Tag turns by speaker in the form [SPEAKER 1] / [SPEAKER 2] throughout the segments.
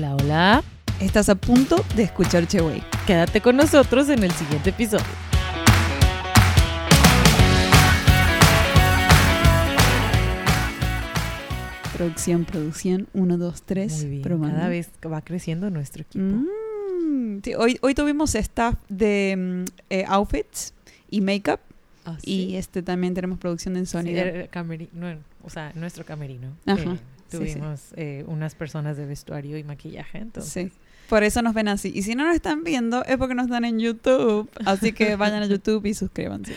[SPEAKER 1] Hola, hola.
[SPEAKER 2] Estás a punto de escuchar Cheway.
[SPEAKER 1] Quédate con nosotros en el siguiente episodio.
[SPEAKER 2] Producción, producción, 1, 2, 3.
[SPEAKER 1] Muy bien. Cada vez va creciendo nuestro equipo.
[SPEAKER 2] Mm, sí, hoy, hoy tuvimos staff de mm, eh, outfits y makeup.
[SPEAKER 1] Ah,
[SPEAKER 2] Y
[SPEAKER 1] sí.
[SPEAKER 2] este también tenemos producción en
[SPEAKER 1] Sí, o sea, nuestro camerino.
[SPEAKER 2] Ajá,
[SPEAKER 1] Eh,
[SPEAKER 2] sí, sí.
[SPEAKER 1] tuvimos eh, unas personas de vestuario y maquillaje, entonces.
[SPEAKER 2] Sí. Por eso nos ven así. Y si no nos están viendo, es porque no están en YouTube. Así que vayan a YouTube y suscríbanse.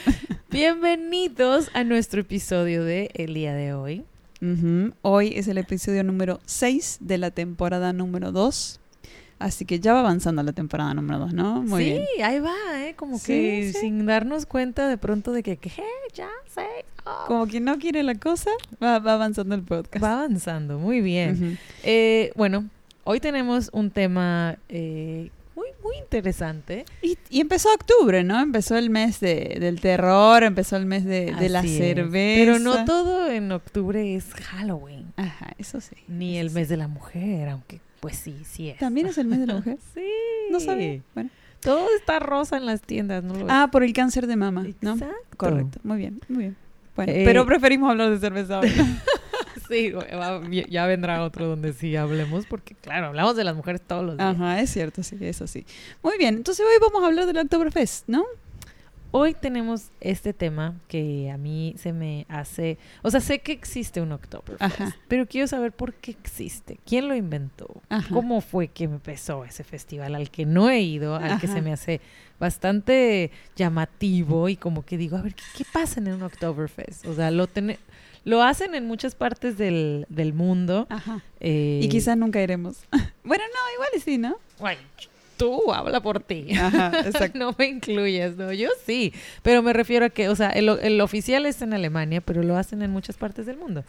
[SPEAKER 1] Bienvenidos a nuestro episodio de el día de hoy.
[SPEAKER 2] Hoy es el episodio número 6 de la temporada número 2. Así que ya va avanzando la temporada número 2, ¿no? Muy
[SPEAKER 1] sí,
[SPEAKER 2] bien.
[SPEAKER 1] ahí va, ¿eh? Como
[SPEAKER 2] Sí,
[SPEAKER 1] que
[SPEAKER 2] sí.
[SPEAKER 1] sin darnos cuenta de pronto de que, ¿qué? Ya sé. oh.
[SPEAKER 2] Como quien no quiere la cosa, va, va avanzando el podcast.
[SPEAKER 1] Va avanzando, muy bien. Eh, bueno, hoy tenemos un tema eh, muy, muy interesante.
[SPEAKER 2] y, y empezó octubre, ¿no? Empezó el mes de, del terror, empezó el mes de, de la
[SPEAKER 1] es.
[SPEAKER 2] cerveza.
[SPEAKER 1] Pero no todo en octubre es Halloween,
[SPEAKER 2] Ajá, eso sí.
[SPEAKER 1] ni el mes de la mujer, aunque pues sí, sí es.
[SPEAKER 2] ¿También es el mes de la mujer?
[SPEAKER 1] Sí.
[SPEAKER 2] No sabía. Bueno.
[SPEAKER 1] Todo está rosa en las tiendas, ¿no? lo?
[SPEAKER 2] Ah, por el cáncer de mama, ¿no?
[SPEAKER 1] Exacto.
[SPEAKER 2] Correcto, muy bien, muy bien. Bueno,
[SPEAKER 1] Eh,
[SPEAKER 2] pero preferimos hablar de cerveza hoy.
[SPEAKER 1] Sí, ya vendrá otro donde sí hablemos, porque claro, hablamos de las mujeres todos los días.
[SPEAKER 2] Ajá, es cierto, sí, eso sí. Muy bien, entonces hoy vamos a hablar del Oktoberfest, ¿no?
[SPEAKER 1] Hoy tenemos este tema que a mí se me hace, o sea, sé que existe un Oktoberfest, pero quiero saber por qué existe, quién lo inventó,
[SPEAKER 2] Ajá.
[SPEAKER 1] cómo fue que empezó ese festival al que no he ido, al que se me hace bastante llamativo y como que digo, a ver, ¿qué, qué pasa en un Oktoberfest? O sea, lo tene- lo hacen en muchas partes del, del mundo.
[SPEAKER 2] Ajá.
[SPEAKER 1] eh,
[SPEAKER 2] Y quizás nunca iremos. bueno, no, igual y sí, ¿no?
[SPEAKER 1] Bueno, tú habla por ti.
[SPEAKER 2] Ajá, exacto.
[SPEAKER 1] no me incluyes, no, yo sí, pero me refiero a que, o sea, el, el oficial es en Alemania, pero lo hacen en muchas partes del mundo.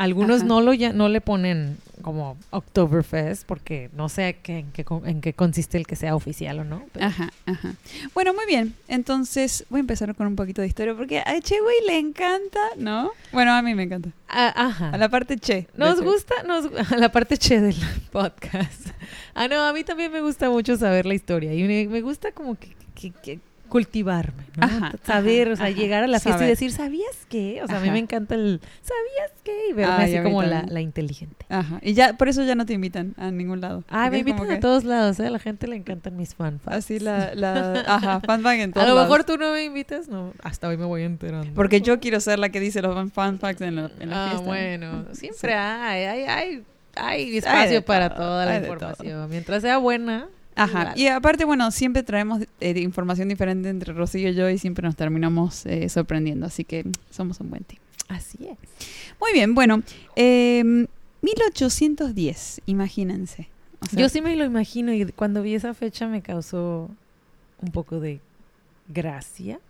[SPEAKER 1] Algunos
[SPEAKER 2] Ajá.
[SPEAKER 1] no lo ya, no le ponen como Oktoberfest porque no sé qué, en, qué, en qué consiste el que sea oficial o no. pero-
[SPEAKER 2] Ajá, ajá. Bueno, muy bien. Entonces, voy a empezar con un poquito de historia porque a Che güey le encanta, ¿no? Bueno, a mí me encanta.
[SPEAKER 1] Ah, ajá.
[SPEAKER 2] A la parte Che.
[SPEAKER 1] Nos
[SPEAKER 2] Che.
[SPEAKER 1] gusta, nos, a la parte che del podcast. Ah, no, a mí también me gusta mucho saber la historia y me, me gusta como que, que- que cultivarme, ¿no?
[SPEAKER 2] Ajá,
[SPEAKER 1] saber,
[SPEAKER 2] ajá,
[SPEAKER 1] o sea,
[SPEAKER 2] ajá.
[SPEAKER 1] llegar a la fiesta
[SPEAKER 2] Saber.
[SPEAKER 1] y decir, ¿sabías qué? O sea, a mí me encanta el, ¿sabías qué? Y verme
[SPEAKER 2] Ay,
[SPEAKER 1] así
[SPEAKER 2] a
[SPEAKER 1] como la, inteligente.
[SPEAKER 2] Ajá. Y ya, por eso ya no te invitan a ningún lado.
[SPEAKER 1] Ah, me invitan a todos lados, ¿eh? A la gente le encantan mis fan
[SPEAKER 2] Así la, la, ajá, fan fact en
[SPEAKER 1] A
[SPEAKER 2] todos
[SPEAKER 1] lo
[SPEAKER 2] lados.
[SPEAKER 1] mejor tú no me invitas, no, hasta hoy me voy enterando.
[SPEAKER 2] Porque yo quiero ser la que dice los fan- fan facts en la, en la
[SPEAKER 1] Ah,
[SPEAKER 2] fiesta.
[SPEAKER 1] bueno, siempre
[SPEAKER 2] Sí.
[SPEAKER 1] hay, hay, hay, hay espacio para toda la información. Mientras sea buena.
[SPEAKER 2] Ajá. Y aparte, bueno, siempre traemos eh, información diferente entre Rocío y yo y siempre nos terminamos eh, sorprendiendo. Así que somos un buen team.
[SPEAKER 1] Así es.
[SPEAKER 2] Muy bien, bueno. eh, 1810, imagínense. O sea,
[SPEAKER 1] Yo sí me lo imagino y cuando vi esa fecha me causó un poco de gracia.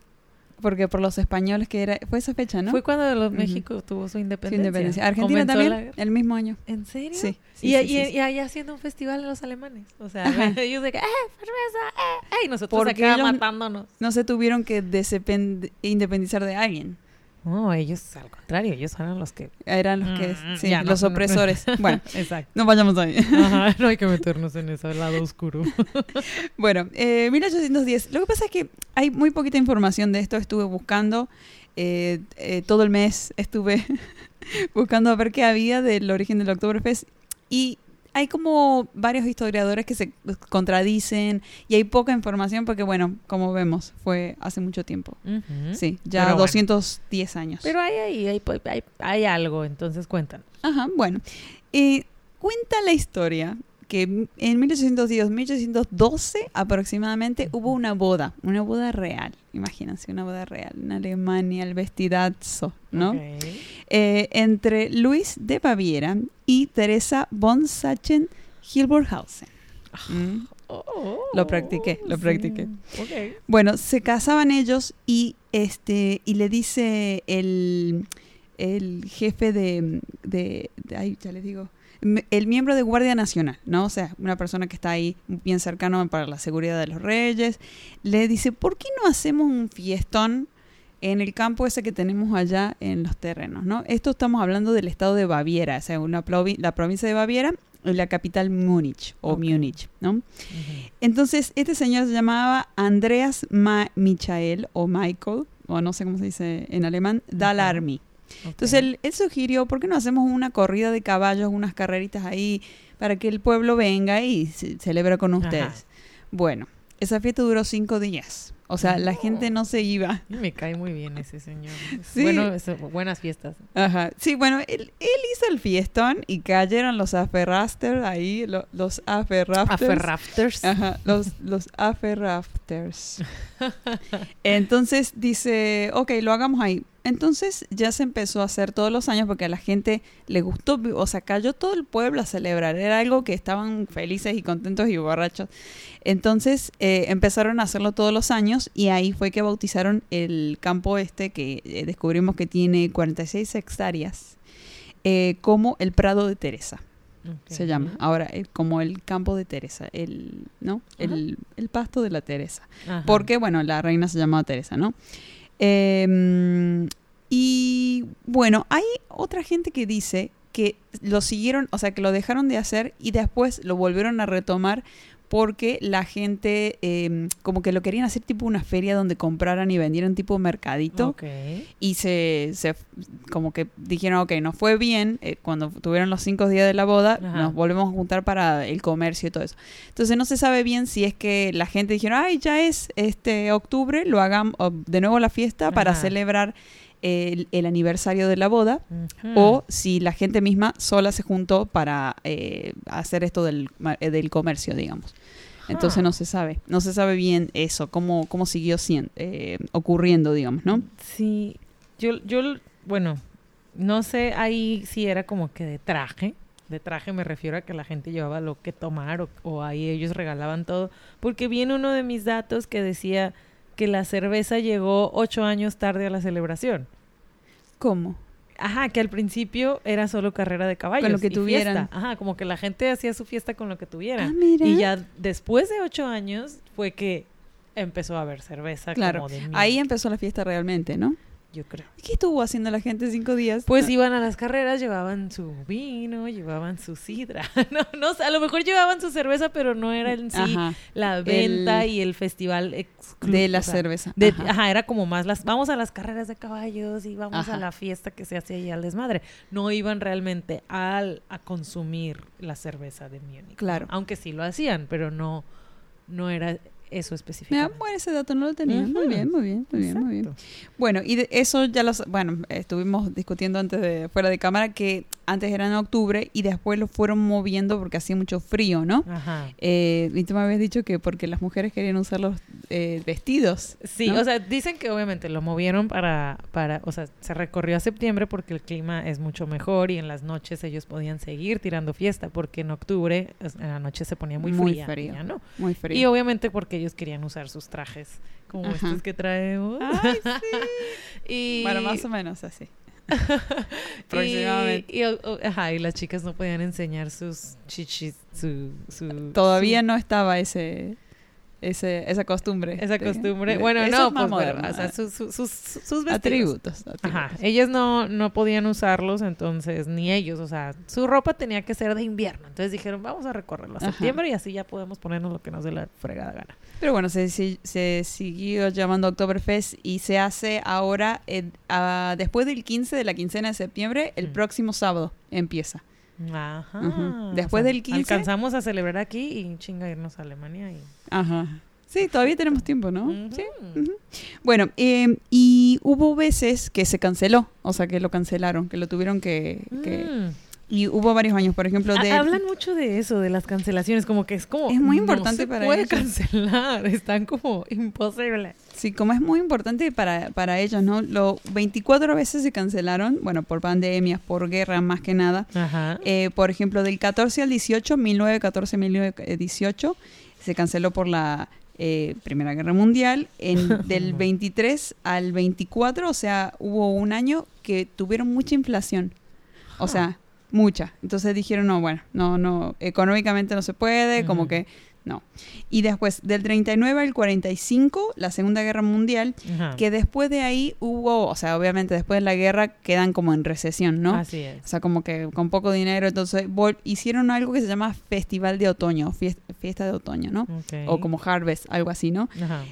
[SPEAKER 2] Porque por los españoles que era... Fue esa fecha, ¿no?
[SPEAKER 1] Fue cuando los. México tuvo su
[SPEAKER 2] Su
[SPEAKER 1] independencia.
[SPEAKER 2] independencia. Argentina
[SPEAKER 1] Comenzó
[SPEAKER 2] también, el mismo año.
[SPEAKER 1] ¿En serio?
[SPEAKER 2] Sí. sí,
[SPEAKER 1] y,
[SPEAKER 2] sí,
[SPEAKER 1] y- y ahí haciendo un festival de los alemanes. O sea, ellos de que, ¡eh, cerveza! ¡eh! eh", Y nosotros
[SPEAKER 2] Porque
[SPEAKER 1] acá matándonos.
[SPEAKER 2] No se tuvieron que independizar de alguien.
[SPEAKER 1] No, ellos al contrario, ellos eran los que...
[SPEAKER 2] Eran los que...
[SPEAKER 1] Mm,
[SPEAKER 2] sí,
[SPEAKER 1] ya, no,
[SPEAKER 2] los
[SPEAKER 1] no, no.
[SPEAKER 2] opresores. Bueno,
[SPEAKER 1] Exacto.
[SPEAKER 2] no vayamos ahí.
[SPEAKER 1] Ajá, no hay que meternos en ese lado oscuro.
[SPEAKER 2] Bueno, eh, 1810. Lo que pasa es que hay muy poquita información de esto. Estuve buscando eh, eh, todo el mes, estuve buscando a ver qué había del origen del Oktoberfest y hay como varios historiadores que se contradicen y hay poca información porque, bueno, como vemos, fue hace mucho tiempo. Sí, ya
[SPEAKER 1] Pero bueno.
[SPEAKER 2] 210 años.
[SPEAKER 1] Pero hay ahí, hay, hay, hay algo, entonces cuentan.
[SPEAKER 2] Ajá, bueno. Eh, cuenta la historia que en 1810-1812 aproximadamente hubo una boda, una boda real, imagínense, una boda real en Alemania, el vestidazo, ¿no? Eh, entre Luis de Baviera y Teresa von Sachsen-Hilborghausen. Mm.
[SPEAKER 1] Oh,
[SPEAKER 2] Lo practiqué, lo
[SPEAKER 1] sí.
[SPEAKER 2] practiqué.
[SPEAKER 1] Ok.
[SPEAKER 2] Bueno, se casaban ellos y este y le dice el, el jefe de, de, de- ay, ya les digo, el miembro de Guardia Nacional, ¿no? O sea, una persona que está ahí bien cercano para la seguridad de los reyes, le dice, ¿por qué no hacemos un fiestón en el campo ese que tenemos allá en los terrenos, ¿no? Esto estamos hablando del estado de Baviera, o sea, una provi- la provincia de Baviera en la capital Múnich o. Múnich, ¿no? Entonces, este señor se llamaba Andreas Ma Michael o Michael, o no sé cómo se dice en alemán, Dalarmi. Entonces, él, él sugirió, ¿por qué no hacemos una corrida de caballos, unas carreritas ahí, para que el pueblo venga y se celebra con
[SPEAKER 1] Ajá.
[SPEAKER 2] ustedes? Bueno, esa fiesta duró cinco días. O sea, la gente no se iba.
[SPEAKER 1] Me cae muy bien ese señor.
[SPEAKER 2] Sí.
[SPEAKER 1] Bueno, es- buenas fiestas.
[SPEAKER 2] Ajá. Sí, bueno, él, él hizo el fiestón y cayeron los aferrafters ahí, lo- los aferrafters.
[SPEAKER 1] Aferrafters.
[SPEAKER 2] Ajá, los, los aferrafters. Entonces dice, ok, lo hagamos ahí. Entonces ya se empezó a hacer todos los años porque a la gente le gustó, o sea, cayó todo el pueblo a celebrar. Era algo que estaban felices y contentos y borrachos. Entonces eh, empezaron a hacerlo todos los años y ahí fue que bautizaron el campo este que eh, descubrimos que tiene 46 hectáreas eh, como el Prado de Teresa se llama. Ahora como el campo de Teresa el no el, el pasto de la Teresa.
[SPEAKER 1] Ajá.
[SPEAKER 2] porque bueno la reina se llamaba Teresa no Em, y bueno hay otra gente que dice que lo siguieron o sea que lo dejaron de hacer y después lo volvieron a retomar porque la gente em, como que lo querían hacer tipo una feria donde compraran y vendieran tipo mercadito y se, se como que dijeron, ok, nos fue bien eh, cuando tuvieron los cinco días de la boda,
[SPEAKER 1] Ajá.
[SPEAKER 2] nos volvemos a juntar para el comercio y todo eso. Entonces no se sabe bien si es que la gente dijeron, ay, ya es este octubre, lo hagamos de nuevo la fiesta para
[SPEAKER 1] Ajá.
[SPEAKER 2] celebrar el, el aniversario de la boda. O si la gente misma sola se juntó para eh, hacer esto del, eh, del comercio, digamos. Entonces
[SPEAKER 1] Ah.
[SPEAKER 2] no se sabe, no se sabe bien eso, cómo, cómo siguió siendo, eh, ocurriendo, digamos, ¿no?
[SPEAKER 1] Sí, yo, yo, bueno, no sé ahí si era como que de traje. De traje me refiero a que la gente llevaba lo que tomar o, o ahí ellos regalaban todo. Porque viene uno de mis datos que decía que la cerveza llegó ocho años tarde a la celebración.
[SPEAKER 2] ¿Cómo?
[SPEAKER 1] Ajá, que al principio era solo carrera de caballos.
[SPEAKER 2] Con lo que tuvieran.
[SPEAKER 1] fiesta. Ajá, como que la gente hacía su fiesta con lo que tuviera.
[SPEAKER 2] Ah, mira.
[SPEAKER 1] Y ya después de ocho años fue que empezó a haber cerveza
[SPEAKER 2] Claro,
[SPEAKER 1] como de
[SPEAKER 2] ahí empezó la fiesta realmente, ¿no?
[SPEAKER 1] Yo creo.
[SPEAKER 2] ¿Qué estuvo haciendo la gente cinco días?
[SPEAKER 1] Pues iban a las carreras, llevaban su vino, llevaban su sidra. No, no, a lo mejor llevaban su cerveza, pero no era en sí
[SPEAKER 2] Ajá,
[SPEAKER 1] la venta
[SPEAKER 2] El-
[SPEAKER 1] y el festival exclu-
[SPEAKER 2] de la
[SPEAKER 1] o sea,
[SPEAKER 2] cerveza.
[SPEAKER 1] de-
[SPEAKER 2] Ajá.
[SPEAKER 1] ajá. era como más las vamos a las carreras de caballos y vamos
[SPEAKER 2] Ajá.
[SPEAKER 1] a la fiesta que se hace ahí al desmadre. No iban realmente al a consumir la cerveza de Múnich.
[SPEAKER 2] Claro.
[SPEAKER 1] Aunque sí lo hacían, pero no no era eso específicamente.
[SPEAKER 2] bueno, ese dato no lo tenía. Muy bien, muy bien, muy bien, muy bien. Bueno, y de eso ya los, bueno, estuvimos discutiendo antes de fuera de cámara que antes era en octubre y después lo fueron moviendo porque hacía mucho frío, ¿no?
[SPEAKER 1] Ajá.
[SPEAKER 2] Eh, y tú me habías dicho que porque las mujeres querían usar los eh, vestidos.
[SPEAKER 1] Sí,
[SPEAKER 2] ¿no?
[SPEAKER 1] o sea, dicen que obviamente lo movieron para, para, o sea, se recorrió a septiembre porque el clima es mucho mejor y en las noches ellos podían seguir tirando fiesta porque en octubre en la noche se ponía muy,
[SPEAKER 2] Muy
[SPEAKER 1] fría,
[SPEAKER 2] frío.
[SPEAKER 1] ya no.
[SPEAKER 2] Muy frío.
[SPEAKER 1] Y obviamente porque ellos querían usar sus trajes como
[SPEAKER 2] Ajá.
[SPEAKER 1] estos que traemos.
[SPEAKER 2] Ay,
[SPEAKER 1] y,
[SPEAKER 2] Bueno, más o menos así.
[SPEAKER 1] y-. Y, o- o- ajá, y las chicas no podían enseñar sus chichis, su, su
[SPEAKER 2] Todavía
[SPEAKER 1] su-
[SPEAKER 2] no estaba ese, ese esa costumbre.
[SPEAKER 1] esa
[SPEAKER 2] de-
[SPEAKER 1] costumbre.
[SPEAKER 2] de-
[SPEAKER 1] bueno, no, pues, bueno,
[SPEAKER 2] moderno,
[SPEAKER 1] o sea, sus, sus, sus, sus vestidos.
[SPEAKER 2] atributos.
[SPEAKER 1] Ajá,
[SPEAKER 2] atributos.
[SPEAKER 1] ellas no, no podían usarlos, entonces, ni ellos, o sea, su ropa tenía que ser de invierno. Entonces dijeron, vamos a recorrerlo a septiembre y así ya podemos ponernos lo que nos dé la fregada gana.
[SPEAKER 2] Pero bueno, se, se, se siguió llamando Oktoberfest y se hace ahora, eh, ah, después del 15 de la quincena de septiembre, el
[SPEAKER 1] Mm.
[SPEAKER 2] próximo sábado empieza.
[SPEAKER 1] Ajá.
[SPEAKER 2] Después del 15.
[SPEAKER 1] Alcanzamos a celebrar aquí y chinga irnos a Alemania. Y...
[SPEAKER 2] Ajá. Sí, todavía tenemos tiempo, ¿no? Sí. ujú. Bueno, eh, y hubo veces que se canceló, o sea, que lo cancelaron, que lo tuvieron que... que-
[SPEAKER 1] Mm.
[SPEAKER 2] Y hubo varios años, por ejemplo, de...
[SPEAKER 1] Hablan mucho de eso, de las cancelaciones, como que es como...
[SPEAKER 2] Es muy
[SPEAKER 1] no
[SPEAKER 2] importante
[SPEAKER 1] se
[SPEAKER 2] para
[SPEAKER 1] puede
[SPEAKER 2] ellos.
[SPEAKER 1] cancelar, están como imposible.
[SPEAKER 2] Sí, como es muy importante para, para ellos, ¿no? Lo 24 veces se cancelaron, bueno, por pandemias, por guerra más que nada.
[SPEAKER 1] Ajá.
[SPEAKER 2] Eh, por ejemplo, del 14 al 18, 1914-1918, se canceló por la eh, Primera Guerra Mundial. En, del 23 al 24, o sea, hubo un año que tuvieron mucha inflación. O sea, mucha. Entonces dijeron, no, bueno, no, no, económicamente no se puede, como que no. Y después, del 39 al 45, la Segunda Guerra Mundial, que después de ahí hubo, o sea, obviamente después de la guerra quedan como en recesión, ¿no?
[SPEAKER 1] Así es.
[SPEAKER 2] O sea, como que con poco dinero, entonces hicieron algo que se llama Festival de Otoño, fies- fiesta de otoño, ¿no? O como Harvest, algo así, ¿no?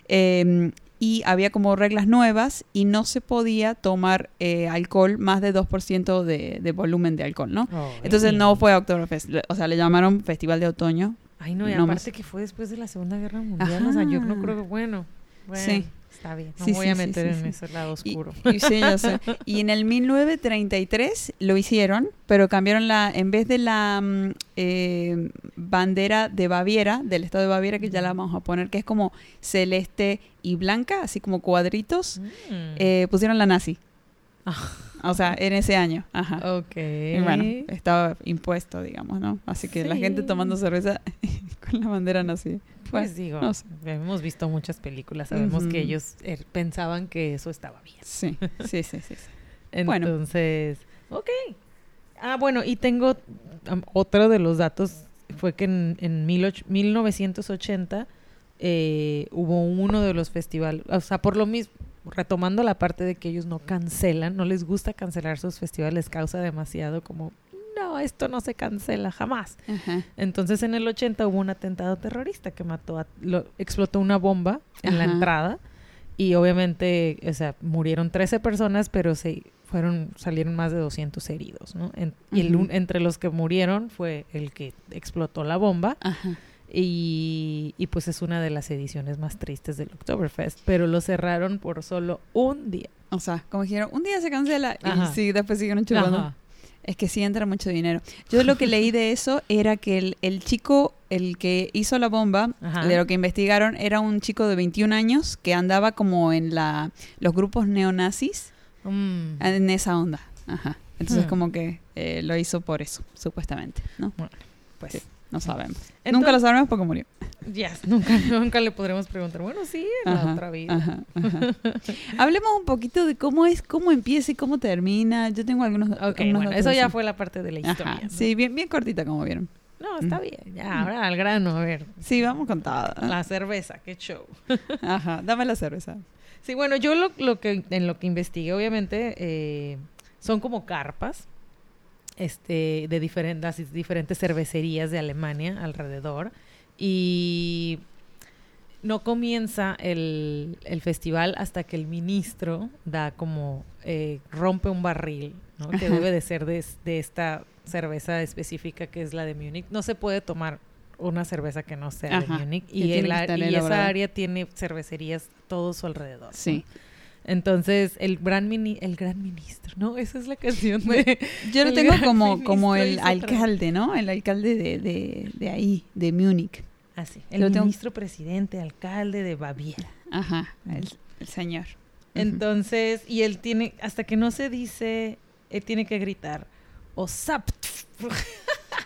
[SPEAKER 2] Eh, y había como reglas nuevas y no se podía tomar eh, alcohol más de 2% de, de volumen de alcohol, ¿no?
[SPEAKER 1] Oh,
[SPEAKER 2] Entonces no fue Oktoberfest, o sea, le llamaron Festival de Otoño.
[SPEAKER 1] Ay, no, y
[SPEAKER 2] no
[SPEAKER 1] aparte
[SPEAKER 2] más.
[SPEAKER 1] que fue después de la Segunda Guerra Mundial. O sea, yo no
[SPEAKER 2] Ajá.
[SPEAKER 1] creo que, bueno, bueno,
[SPEAKER 2] Sí.
[SPEAKER 1] Está bien. No
[SPEAKER 2] Sí,
[SPEAKER 1] voy
[SPEAKER 2] sí,
[SPEAKER 1] a meter
[SPEAKER 2] sí,
[SPEAKER 1] en ese lado
[SPEAKER 2] Y,
[SPEAKER 1] oscuro.
[SPEAKER 2] y sí, yo sé. Y en el 1933 lo hicieron, pero cambiaron la, en vez de la mm, eh, bandera de Baviera, del estado de Baviera, que ya la vamos a poner, que es como celeste y blanca, así como cuadritos,
[SPEAKER 1] Mm.
[SPEAKER 2] eh, pusieron la nazi.
[SPEAKER 1] Ah.
[SPEAKER 2] O sea, en ese año. Ajá.
[SPEAKER 1] ok.
[SPEAKER 2] Y bueno, estaba impuesto, digamos, ¿no? Así que la gente tomando cerveza con la bandera nazi.
[SPEAKER 1] Pues
[SPEAKER 2] Bueno,
[SPEAKER 1] digo,
[SPEAKER 2] no sé.
[SPEAKER 1] hemos visto muchas películas, sabemos que ellos eh, pensaban que eso estaba bien.
[SPEAKER 2] Sí, sí, sí, sí. sí. Bueno.
[SPEAKER 1] Entonces, ok. Ah, bueno, y tengo um, otro de los datos, fue que en, en mil och- 1980 eh, hubo uno de los festivales, o sea, por lo mismo, retomando la parte de que ellos no cancelan, no les gusta cancelar sus festivales, les causa demasiado como, no, esto no se cancela jamás.
[SPEAKER 2] Ajá.
[SPEAKER 1] Entonces en el 80 hubo un atentado terrorista que mató a, lo- explotó una bomba en la entrada y obviamente, o sea, murieron 13 personas, pero se fueron salieron más de 200 heridos, ¿no? En- y el entre los que murieron fue el que explotó la bomba
[SPEAKER 2] Ajá.
[SPEAKER 1] y, y pues es una de las ediciones más tristes del Oktoberfest, pero lo cerraron por solo un día.
[SPEAKER 2] O sea, como dijeron, un día se cancela
[SPEAKER 1] Ajá.
[SPEAKER 2] y sí, después siguieron chupando.
[SPEAKER 1] Ajá.
[SPEAKER 2] Es que sí entra mucho dinero. Yo lo que leí de eso era que el, el chico, el que hizo la bomba,
[SPEAKER 1] Ajá.
[SPEAKER 2] de lo que investigaron, era un chico de 21 años que andaba como en la los grupos neonazis,
[SPEAKER 1] Mm.
[SPEAKER 2] en esa onda. Ajá. Entonces
[SPEAKER 1] Hmm.
[SPEAKER 2] como que eh, lo hizo por eso, supuestamente, ¿no?
[SPEAKER 1] Bueno, pues
[SPEAKER 2] Sí. No sabemos.
[SPEAKER 1] Entonces-
[SPEAKER 2] Nunca lo sabremos porque murió.
[SPEAKER 1] Ya, nunca, nunca le podremos preguntar, bueno, sí, en la otra vida.
[SPEAKER 2] ajá, ajá. Hablemos un poquito de cómo es, cómo empieza y cómo termina. Yo tengo algunos.
[SPEAKER 1] Ok, bueno, eso ya fue la parte de la historia.
[SPEAKER 2] Sí, bien, bien cortita como vieron.
[SPEAKER 1] No, está bien. Ya, ahora al grano, a ver.
[SPEAKER 2] Sí, vamos con todo.
[SPEAKER 1] La cerveza, qué show.
[SPEAKER 2] Ajá, dame la cerveza.
[SPEAKER 1] Sí, bueno, yo lo, lo que en lo que investigué, obviamente, eh, son como carpas este, de diferentes, diferentes cervecerías de Alemania alrededor. Y no comienza el, el festival hasta que el ministro da como eh, rompe un barril, ¿no? que debe de ser de, de esta cerveza específica que es la de Múnich. No se puede tomar una cerveza que no sea
[SPEAKER 2] Ajá,
[SPEAKER 1] de Múnich y, el y esa área tiene cervecerías todo su alrededor. ¿no? Entonces, el gran mini, el gran ministro, ¿no? Esa es la canción de
[SPEAKER 2] Yo lo
[SPEAKER 1] El
[SPEAKER 2] tengo como, como el alcalde, ¿no? El alcalde de, de, de ahí, de Múnich.
[SPEAKER 1] así, el
[SPEAKER 2] Lo tengo-
[SPEAKER 1] ministro presidente, alcalde de Baviera.
[SPEAKER 2] Ajá, el, el señor.
[SPEAKER 1] Entonces, y él tiene, hasta que no se dice, él tiene que gritar, o.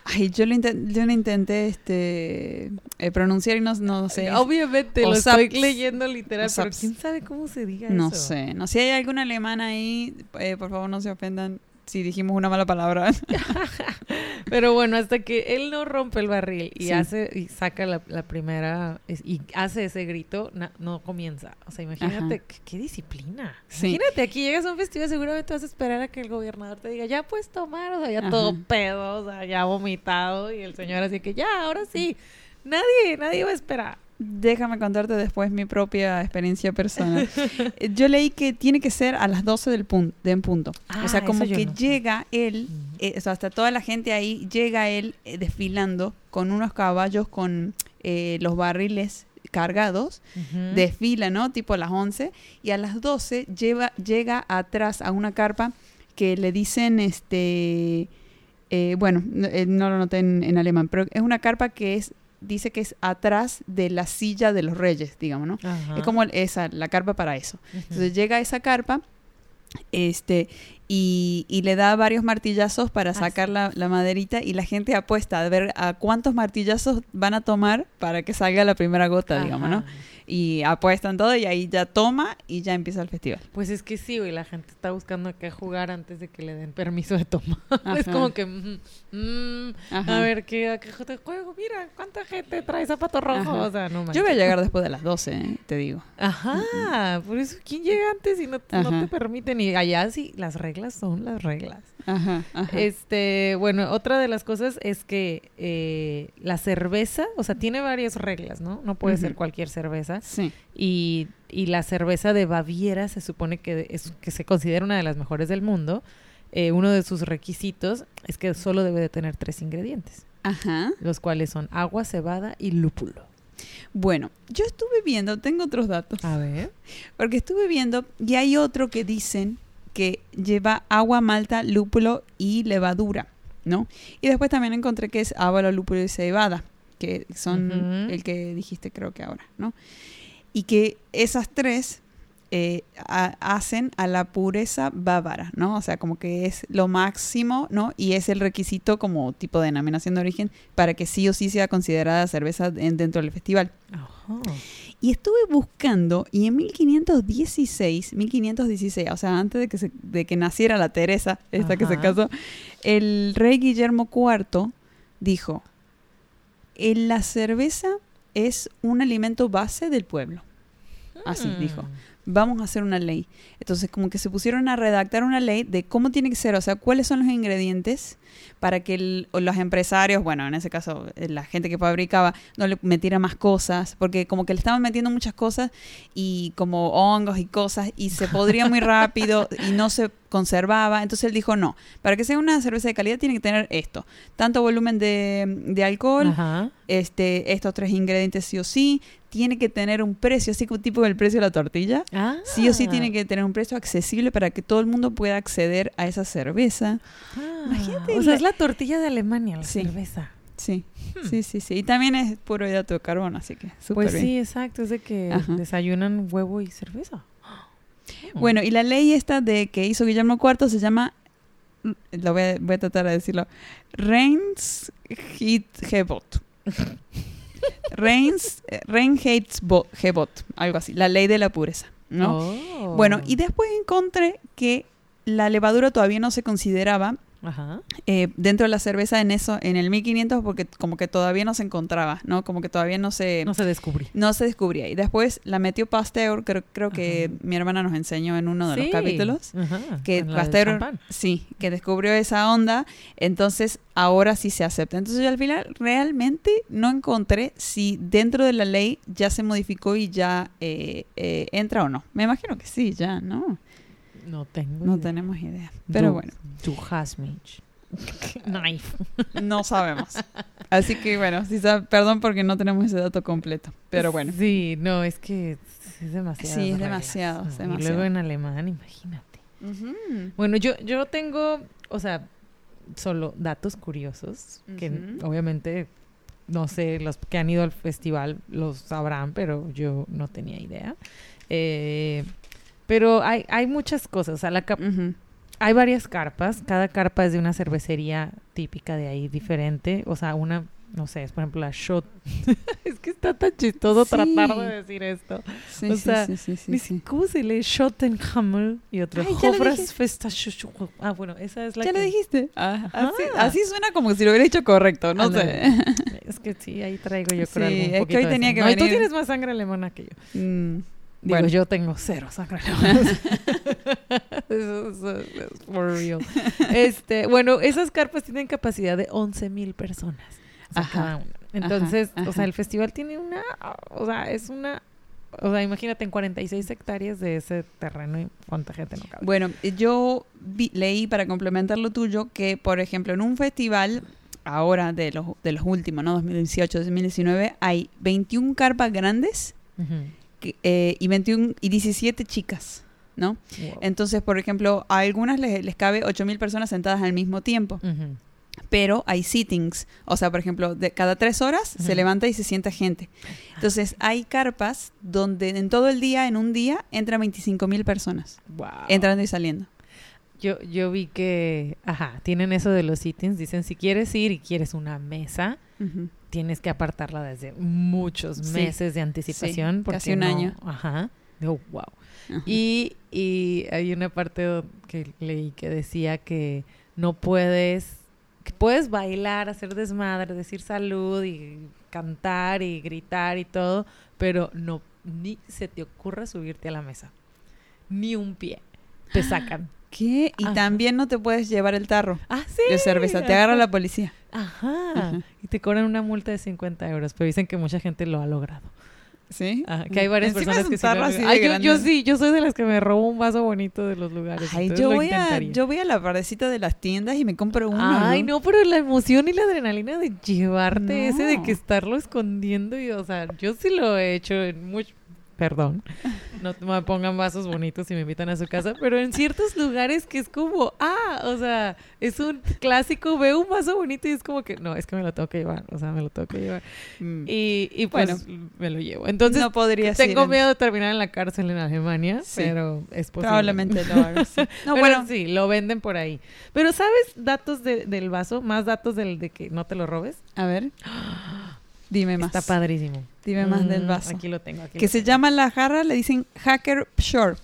[SPEAKER 2] Ay, yo lo, inten- yo lo intenté este, eh, pronunciar y no, no sé.
[SPEAKER 1] Obviamente, lo estoy leyendo literal, pero quién sabe cómo se diga
[SPEAKER 2] No
[SPEAKER 1] eso.
[SPEAKER 2] sé, no sé. Si hay algún alemán ahí, eh, por favor no se ofendan si dijimos una mala palabra.
[SPEAKER 1] Pero bueno, hasta que él no rompe el barril y
[SPEAKER 2] Sí.
[SPEAKER 1] hace y saca la, la primera y hace ese grito, no comienza. O sea, imagínate qué, qué disciplina.
[SPEAKER 2] Sí.
[SPEAKER 1] Imagínate, aquí llegas a un festival, seguramente vas a esperar a que el gobernador te diga, ya puedes tomar, o sea, ya
[SPEAKER 2] Ajá.
[SPEAKER 1] todo pedo, o sea, ya vomitado, y el señor así que ya, ahora sí. Nadie, nadie va a esperar.
[SPEAKER 2] Déjame contarte después mi propia experiencia personal. Yo leí que tiene que ser a las 12 del pun- de en punto.
[SPEAKER 1] Ah,
[SPEAKER 2] o sea, como
[SPEAKER 1] eso yo
[SPEAKER 2] que
[SPEAKER 1] no.
[SPEAKER 2] llega él, eh, o sea, hasta toda la gente ahí, llega él eh, desfilando con unos caballos con eh, los barriles cargados, desfila, ¿no? Tipo a las 11, y a las 12 lleva, llega atrás a una carpa que le dicen, este, eh, bueno, no, no lo noté en, en alemán, pero es una carpa que es, dice que es atrás de la silla de los reyes, digamos, ¿no?
[SPEAKER 1] Ajá.
[SPEAKER 2] Es como esa, la carpa para eso. Entonces llega esa carpa este, y, y le da varios martillazos para sacar la maderita y la gente apuesta a ver a cuántos martillazos van a tomar para que salga la primera gota, digamos, ¿no? Y apuestan todo y ahí ya toma y ya empieza el festival.
[SPEAKER 1] Pues es que sí, güey, la gente está buscando a qué jugar antes de que le den permiso de tomar. Es como que, mm, mm, a ver, ¿qué, a qué te juego? Mira, ¿cuánta gente trae zapato rojo?
[SPEAKER 2] Ajá.
[SPEAKER 1] O sea, no manches.
[SPEAKER 2] Yo voy a llegar después de las 12, ¿eh? te digo.
[SPEAKER 1] Ajá, por eso, ¿quién llega antes y no, no te permiten? Y allá sí, las reglas son las reglas.
[SPEAKER 2] Ajá, ajá.
[SPEAKER 1] Este, bueno, otra de las cosas es que eh, la cerveza, o sea, tiene varias reglas, ¿no? No puede ser cualquier cerveza.
[SPEAKER 2] Sí.
[SPEAKER 1] Y, y la cerveza de Baviera se supone que, es, que se considera una de las mejores del mundo. Eh, uno de sus requisitos es que solo debe de tener tres ingredientes,
[SPEAKER 2] Ajá.
[SPEAKER 1] los cuales son agua, cebada y lúpulo.
[SPEAKER 2] Bueno, yo estuve viendo, tengo otros datos,
[SPEAKER 1] A ver.
[SPEAKER 2] porque estuve viendo y hay otro que dicen que lleva agua, malta, lúpulo y levadura, ¿no? Y después también encontré que es agua, lúpulo y cebada, que son el que dijiste creo que ahora, ¿no? Y que esas tres eh, ha- hacen a la pureza bávara, ¿no? O sea, como que es lo máximo, ¿no? Y es el requisito como tipo de denominación de origen para que sí o sí sea considerada cerveza en- dentro del festival. Y estuve buscando y en 1516, 1516, o sea, antes de que, se- de que naciera la Teresa, esta que se casó, el rey Guillermo IV dijo, "El- la cerveza es un alimento base del pueblo. Así
[SPEAKER 1] Mm.
[SPEAKER 2] dijo. Vamos a hacer una ley. Entonces, como que se pusieron a redactar una ley de cómo tiene que ser, o sea, cuáles son los ingredientes para que el- los empresarios, bueno, en ese caso, eh, la gente que fabricaba, no le metiera más cosas, porque como que le estaban metiendo muchas cosas y como hongos y cosas, y se podría muy rápido y no se conservaba. Entonces él dijo, no, para que sea una cerveza de calidad tiene que tener esto, tanto volumen de, alcohol. Este, estos tres ingredientes sí o sí, tiene que tener un precio, así como tipo el precio de la tortilla.
[SPEAKER 1] Ah.
[SPEAKER 2] Sí o sí tiene que tener un precio accesible para que todo el mundo pueda acceder a esa cerveza.
[SPEAKER 1] Ah,
[SPEAKER 2] Imagínate
[SPEAKER 1] O sea,
[SPEAKER 2] la-
[SPEAKER 1] es la tortilla de Alemania, la
[SPEAKER 2] Sí.
[SPEAKER 1] cerveza.
[SPEAKER 2] Sí,
[SPEAKER 1] Hmm.
[SPEAKER 2] sí, sí, sí. Y también es puro hidrato de carbono, así que súper
[SPEAKER 1] Pues
[SPEAKER 2] bien.
[SPEAKER 1] sí, exacto. Es de que
[SPEAKER 2] Ajá.
[SPEAKER 1] desayunan huevo y cerveza.
[SPEAKER 2] Bueno, y la ley esta de que hizo Guillermo IV se llama, lo voy a, voy a tratar de decirlo, Reinheitsgebot. Reins, eh, Reinheitsgebot, algo así, la ley de la pureza, ¿no?
[SPEAKER 1] Oh.
[SPEAKER 2] Bueno, y después encontré que la levadura todavía no se consideraba
[SPEAKER 1] Ajá.
[SPEAKER 2] eh, dentro de la cerveza en eso, en el 1500, porque como que todavía no se encontraba, ¿no? Como que todavía no se,
[SPEAKER 1] No se descubrí.
[SPEAKER 2] no se descubría. Y después la metió Pasteur, creo, creo que
[SPEAKER 1] Ajá.
[SPEAKER 2] mi hermana nos enseñó en uno de los capítulos.
[SPEAKER 1] Ajá.
[SPEAKER 2] Que
[SPEAKER 1] en
[SPEAKER 2] Pasteur, sí, que descubrió esa onda, entonces ahora sí se acepta. Entonces yo al final realmente no encontré si dentro de la ley ya se modificó y ya eh, eh, entra o no. Me imagino que sí, ya, ¿no?
[SPEAKER 1] No tengo.
[SPEAKER 2] No
[SPEAKER 1] idea.
[SPEAKER 2] tenemos idea. Pero bueno,
[SPEAKER 1] Du hast mich. Knife.
[SPEAKER 2] no sabemos. Así que bueno, sí perdón porque no tenemos ese dato completo. Pero bueno.
[SPEAKER 1] Sí, no, es que es demasiado.
[SPEAKER 2] Sí, es demasiado, es
[SPEAKER 1] Y luego en alemán, imagínate. Bueno, yo, yo tengo, o sea, solo datos curiosos, que obviamente, no sé, los que han ido al festival los sabrán, pero yo no tenía idea. Eh, pero hay, hay muchas cosas, o sea, la cap-. Hay varias carpas, cada carpa es de una cervecería típica de ahí diferente, o sea, una, no sé, es por ejemplo la Shot. es que está tan chistoso
[SPEAKER 2] Sí.
[SPEAKER 1] tratar de decir esto.
[SPEAKER 2] Sí,
[SPEAKER 1] O
[SPEAKER 2] sí,
[SPEAKER 1] sea, ¿Cómo se lee? Schottenhammel y otro. Hofras Ah, bueno, esa es la
[SPEAKER 2] ¿Ya
[SPEAKER 1] que...
[SPEAKER 2] lo dijiste? Ah, así, así suena como si lo hubiera hecho correcto, no sé.
[SPEAKER 1] Es que sí, ahí traigo yo creo algún
[SPEAKER 2] es que hoy tenía que
[SPEAKER 1] No, y tú
[SPEAKER 2] venir.
[SPEAKER 1] tienes más sangre alemana que yo.
[SPEAKER 2] Mm,
[SPEAKER 1] Digo,
[SPEAKER 2] bueno.
[SPEAKER 1] yo tengo cero sangre alemana. Es- es for real. Este, bueno, esas carpas tienen capacidad de 11 mil personas. o sea,
[SPEAKER 2] Ajá.
[SPEAKER 1] cada una. Entonces,
[SPEAKER 2] Ajá,
[SPEAKER 1] o sea, el festival tiene una, o sea, es una, o sea, imagínate en 46 hectáreas de ese terreno y cuánta gente no cabe.
[SPEAKER 2] Bueno, yo vi- leí para complementar lo tuyo que, por ejemplo, en un festival, ahora de los, de los últimos, ¿no? 2018, 2019, hay 21 carpas grandes
[SPEAKER 1] Ujú.
[SPEAKER 2] que- eh, y 21 y 17 chicas, ¿no?
[SPEAKER 1] Wow.
[SPEAKER 2] Entonces, por ejemplo, a algunas les, les cabe 8.000 personas sentadas al mismo tiempo, pero hay sittings. O sea, por ejemplo, de cada tres horas se levanta y se sienta gente. Entonces, hay carpas donde en todo el día, en un día, entran 25.000 personas,
[SPEAKER 1] Wow.
[SPEAKER 2] entrando y saliendo.
[SPEAKER 1] yo, yo vi que, ajá, tienen eso de los sittings. Dicen, si quieres ir y quieres una mesa, tienes que apartarla desde muchos
[SPEAKER 2] Sí,
[SPEAKER 1] meses de anticipación.
[SPEAKER 2] sí,
[SPEAKER 1] porque
[SPEAKER 2] casi un
[SPEAKER 1] no-
[SPEAKER 2] año.
[SPEAKER 1] Ajá. Wow.
[SPEAKER 2] Ajá.
[SPEAKER 1] Y, y hay una parte que leí que decía que no puedes, que puedes bailar, hacer desmadre, decir salud y cantar y gritar y todo, pero no, ni se te ocurra subirte a la mesa. Ni un pie. Te sacan.
[SPEAKER 2] ¿Qué? Y
[SPEAKER 1] Ajá.
[SPEAKER 2] también no te puedes llevar el tarro
[SPEAKER 1] Ah, sí.
[SPEAKER 2] de cerveza. Te agarra la policía.
[SPEAKER 1] Ajá.
[SPEAKER 2] Ajá.
[SPEAKER 1] Y te cobran una multa de 50 euros, pero dicen que mucha gente lo ha logrado.
[SPEAKER 2] ¿Sí?
[SPEAKER 1] Ajá, que hay varias
[SPEAKER 2] Encima
[SPEAKER 1] personas que sí lo
[SPEAKER 2] así
[SPEAKER 1] Ay, yo, yo sí, yo soy de las que me robo un vaso bonito de los lugares.
[SPEAKER 2] Ay, yo voy, a, yo voy a la parecita de las tiendas y me compro uno.
[SPEAKER 1] Ay, no, pero la emoción y la adrenalina de llevarte ese de
[SPEAKER 2] No.
[SPEAKER 1] que estarlo escondiendo y, o sea, yo sí lo he hecho en mucho... Perdón, no me pongan vasos bonitos y me invitan a su casa, pero en ciertos lugares que es como, ah, o sea, es un clásico, veo un vaso bonito y es como que, no, es que me lo tengo que llevar, o sea, me lo tengo que llevar.
[SPEAKER 2] Mm.
[SPEAKER 1] Y, y pues me lo llevo. Entonces,
[SPEAKER 2] no podría
[SPEAKER 1] tengo miedo de terminar en la cárcel en Alemania,
[SPEAKER 2] Sí.
[SPEAKER 1] pero es posible.
[SPEAKER 2] Probablemente lo sí. No,
[SPEAKER 1] Pero
[SPEAKER 2] bueno,
[SPEAKER 1] sí, lo venden por ahí. Pero ¿sabes datos de- del vaso? Más datos del de que no te lo robes.
[SPEAKER 2] a ver. Dime más.
[SPEAKER 1] Está padrísimo.
[SPEAKER 2] Dime más del
[SPEAKER 1] Mm,
[SPEAKER 2] vaso.
[SPEAKER 1] Aquí lo tengo. Aquí
[SPEAKER 2] Que
[SPEAKER 1] lo
[SPEAKER 2] se
[SPEAKER 1] tengo.
[SPEAKER 2] llama la jarra, le dicen Hacker Shore.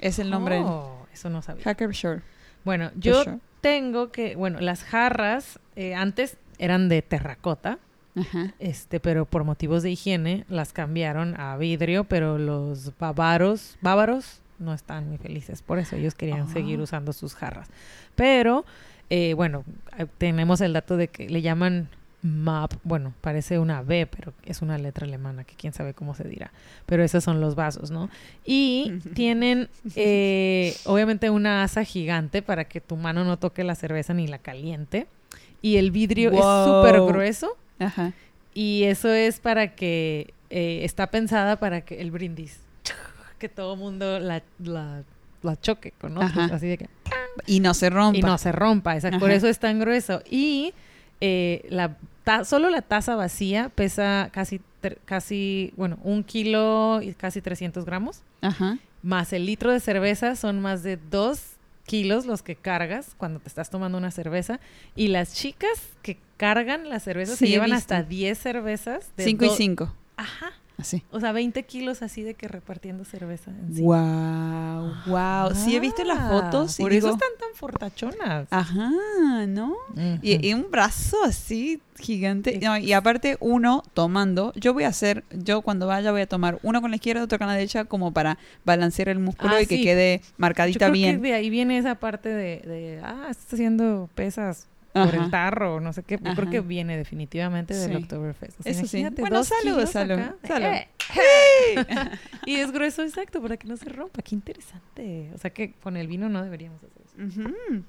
[SPEAKER 2] Es el nombre.
[SPEAKER 1] Oh, eso no sabía.
[SPEAKER 2] Hacker Shore.
[SPEAKER 1] Bueno, yo
[SPEAKER 2] Shore.
[SPEAKER 1] tengo que, bueno, las jarras eh, antes eran de terracota,
[SPEAKER 2] Ajá.
[SPEAKER 1] este, pero por motivos de higiene las cambiaron a vidrio, pero los bávaros, bávaros no están muy felices, por eso ellos querían
[SPEAKER 2] Ah.
[SPEAKER 1] seguir usando sus jarras. Pero, eh, bueno, eh, tenemos el dato de que le llaman MAP, bueno, parece una B, pero es una letra alemana que quién sabe cómo se dirá. Pero esos son los vasos, ¿no? Y tienen, eh, obviamente, una asa gigante para que tu mano no toque la cerveza ni la caliente. Y el vidrio es súper grueso.
[SPEAKER 2] Ajá.
[SPEAKER 1] Y eso es para que, eh, está pensada para que el brindis, que todo mundo la, la, la choque con otros,
[SPEAKER 2] Ajá.
[SPEAKER 1] así de que,
[SPEAKER 2] Y no se rompa.
[SPEAKER 1] y no se rompa, exacto, por eso es tan grueso. Y eh, la ta- solo la taza vacía pesa casi, casi, bueno, un kilo y casi 300 gramos,
[SPEAKER 2] Ajá.
[SPEAKER 1] más el litro de cerveza son más de dos kilos los que cargas cuando te estás tomando una cerveza y las chicas que cargan la cerveza se
[SPEAKER 2] Sí, he
[SPEAKER 1] llevan hasta 10 cervezas de
[SPEAKER 2] Cinco y
[SPEAKER 1] do-
[SPEAKER 2] cinco.
[SPEAKER 1] Ajá.
[SPEAKER 2] Así.
[SPEAKER 1] O sea, 20 kilos así de que repartiendo cerveza. encima.
[SPEAKER 2] Wow, wow. Sí he visto las fotos y
[SPEAKER 1] Por
[SPEAKER 2] digo,
[SPEAKER 1] eso están tan fortachonas.
[SPEAKER 2] ajá, ¿no? Y, y un brazo así gigante. No, y aparte uno tomando, yo voy a hacer, yo cuando vaya voy a tomar uno con la izquierda, otro con la derecha, como para balancear el músculo
[SPEAKER 1] Ah,
[SPEAKER 2] y que quede
[SPEAKER 1] Yo
[SPEAKER 2] marcadita
[SPEAKER 1] creo
[SPEAKER 2] bien.
[SPEAKER 1] que de ahí viene esa parte de, de, ah, estás haciendo pesas por el tarro, no sé qué. Yo creo
[SPEAKER 2] Ajá.
[SPEAKER 1] que viene definitivamente del
[SPEAKER 2] Sí.
[SPEAKER 1] Oktoberfest. O sea,
[SPEAKER 2] Eso sí.
[SPEAKER 1] imagínate,
[SPEAKER 2] Bueno, salud, salud, salud.
[SPEAKER 1] Eh, y es grueso, exacto, para que no se rompa. Qué interesante. O sea que con el vino no deberíamos hacer eso.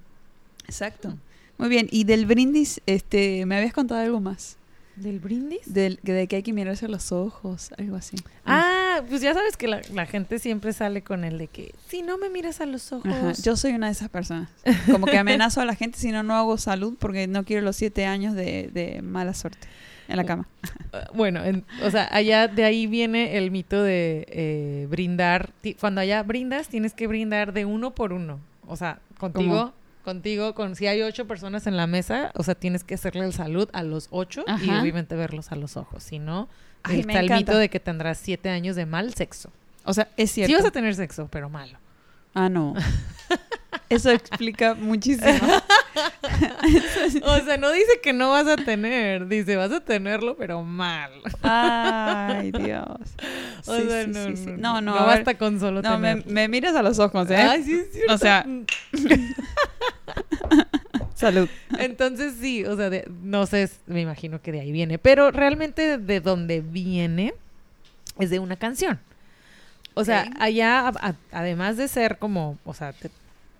[SPEAKER 2] Exacto. Muy bien. Y del brindis, este, me habías contado algo más.
[SPEAKER 1] ¿Del brindis?
[SPEAKER 2] Del, de que hay que mirarse a los ojos, algo así.
[SPEAKER 1] Ah, pues ya sabes que la, la gente siempre sale con el de que si no me miras a los ojos.
[SPEAKER 2] Ajá, Yo soy una de esas personas. Como que amenazo a la gente si no, no hago salud porque no quiero los siete años de, de mala suerte en la cama.
[SPEAKER 1] Ah, Bueno, en- o sea, allá de ahí viene el mito de eh, brindar. Cuando allá brindas, tienes que brindar de uno por uno. O sea, contigo,
[SPEAKER 2] ¿Cómo?
[SPEAKER 1] Contigo, con si hay ocho personas en la mesa, o sea, tienes que hacerle el salud a los ocho y obviamente verlos a los ojos. Si no,
[SPEAKER 2] Ay,
[SPEAKER 1] está el mito de que tendrás siete años de mal sexo.
[SPEAKER 2] O sea, es cierto.
[SPEAKER 1] Sí vas a tener sexo, pero malo.
[SPEAKER 2] Ah, no. Eso explica muchísimo.
[SPEAKER 1] O sea, no dice que no vas a tener, dice vas a tenerlo, pero mal.
[SPEAKER 2] Ay, Dios.
[SPEAKER 1] O
[SPEAKER 2] Sí,
[SPEAKER 1] sea,
[SPEAKER 2] sí,
[SPEAKER 1] no,
[SPEAKER 2] sí,
[SPEAKER 1] no,
[SPEAKER 2] No, no,
[SPEAKER 1] no
[SPEAKER 2] a ver.
[SPEAKER 1] basta con solo
[SPEAKER 2] No, me, me miras a los ojos, ¿eh?
[SPEAKER 1] Ay, sí, es cierto.
[SPEAKER 2] O sea- Salud.
[SPEAKER 1] Entonces sí, o sea, de- no sé, me imagino que de ahí viene, pero realmente de donde viene es de una canción. O sea, allá, a- a- además de ser como, o sea, te-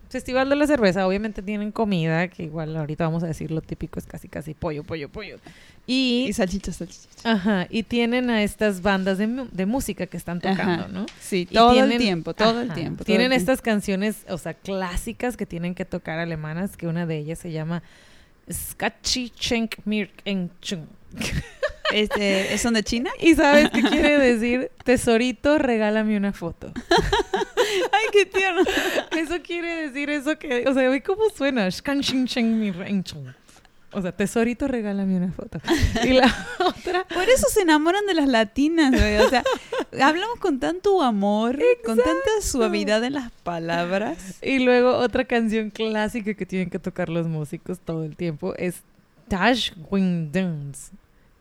[SPEAKER 1] Festival de la Cerveza, obviamente tienen comida, que igual ahorita vamos a decir lo típico es casi casi pollo, pollo, pollo. Y,
[SPEAKER 2] Y salchichas, salchichas.
[SPEAKER 1] ajá, y tienen a estas bandas de, de música que están tocando,
[SPEAKER 2] Ajá.
[SPEAKER 1] ¿no?
[SPEAKER 2] Sí,
[SPEAKER 1] Y
[SPEAKER 2] todo
[SPEAKER 1] tienen-
[SPEAKER 2] el tiempo, todo el tiempo. todo
[SPEAKER 1] Tienen
[SPEAKER 2] el tiempo.
[SPEAKER 1] estas canciones, o sea, clásicas que tienen que tocar alemanas, que una de ellas se llama Skachi
[SPEAKER 2] Este, ¿Son de China?
[SPEAKER 1] ¿Y sabes qué quiere decir? Tesorito, regálame una foto.
[SPEAKER 2] Ay, qué tierno.
[SPEAKER 1] Eso quiere decir eso que, o sea, cómo suena. Mi. O sea, tesorito, regálame una foto. Y la otra,
[SPEAKER 2] Por eso se enamoran de las latinas, güey. O sea, hablamos con tanto amor, con tanta suavidad en las palabras.
[SPEAKER 1] y luego otra canción clásica que tienen que tocar los músicos todo el tiempo es Taj Wing Duns,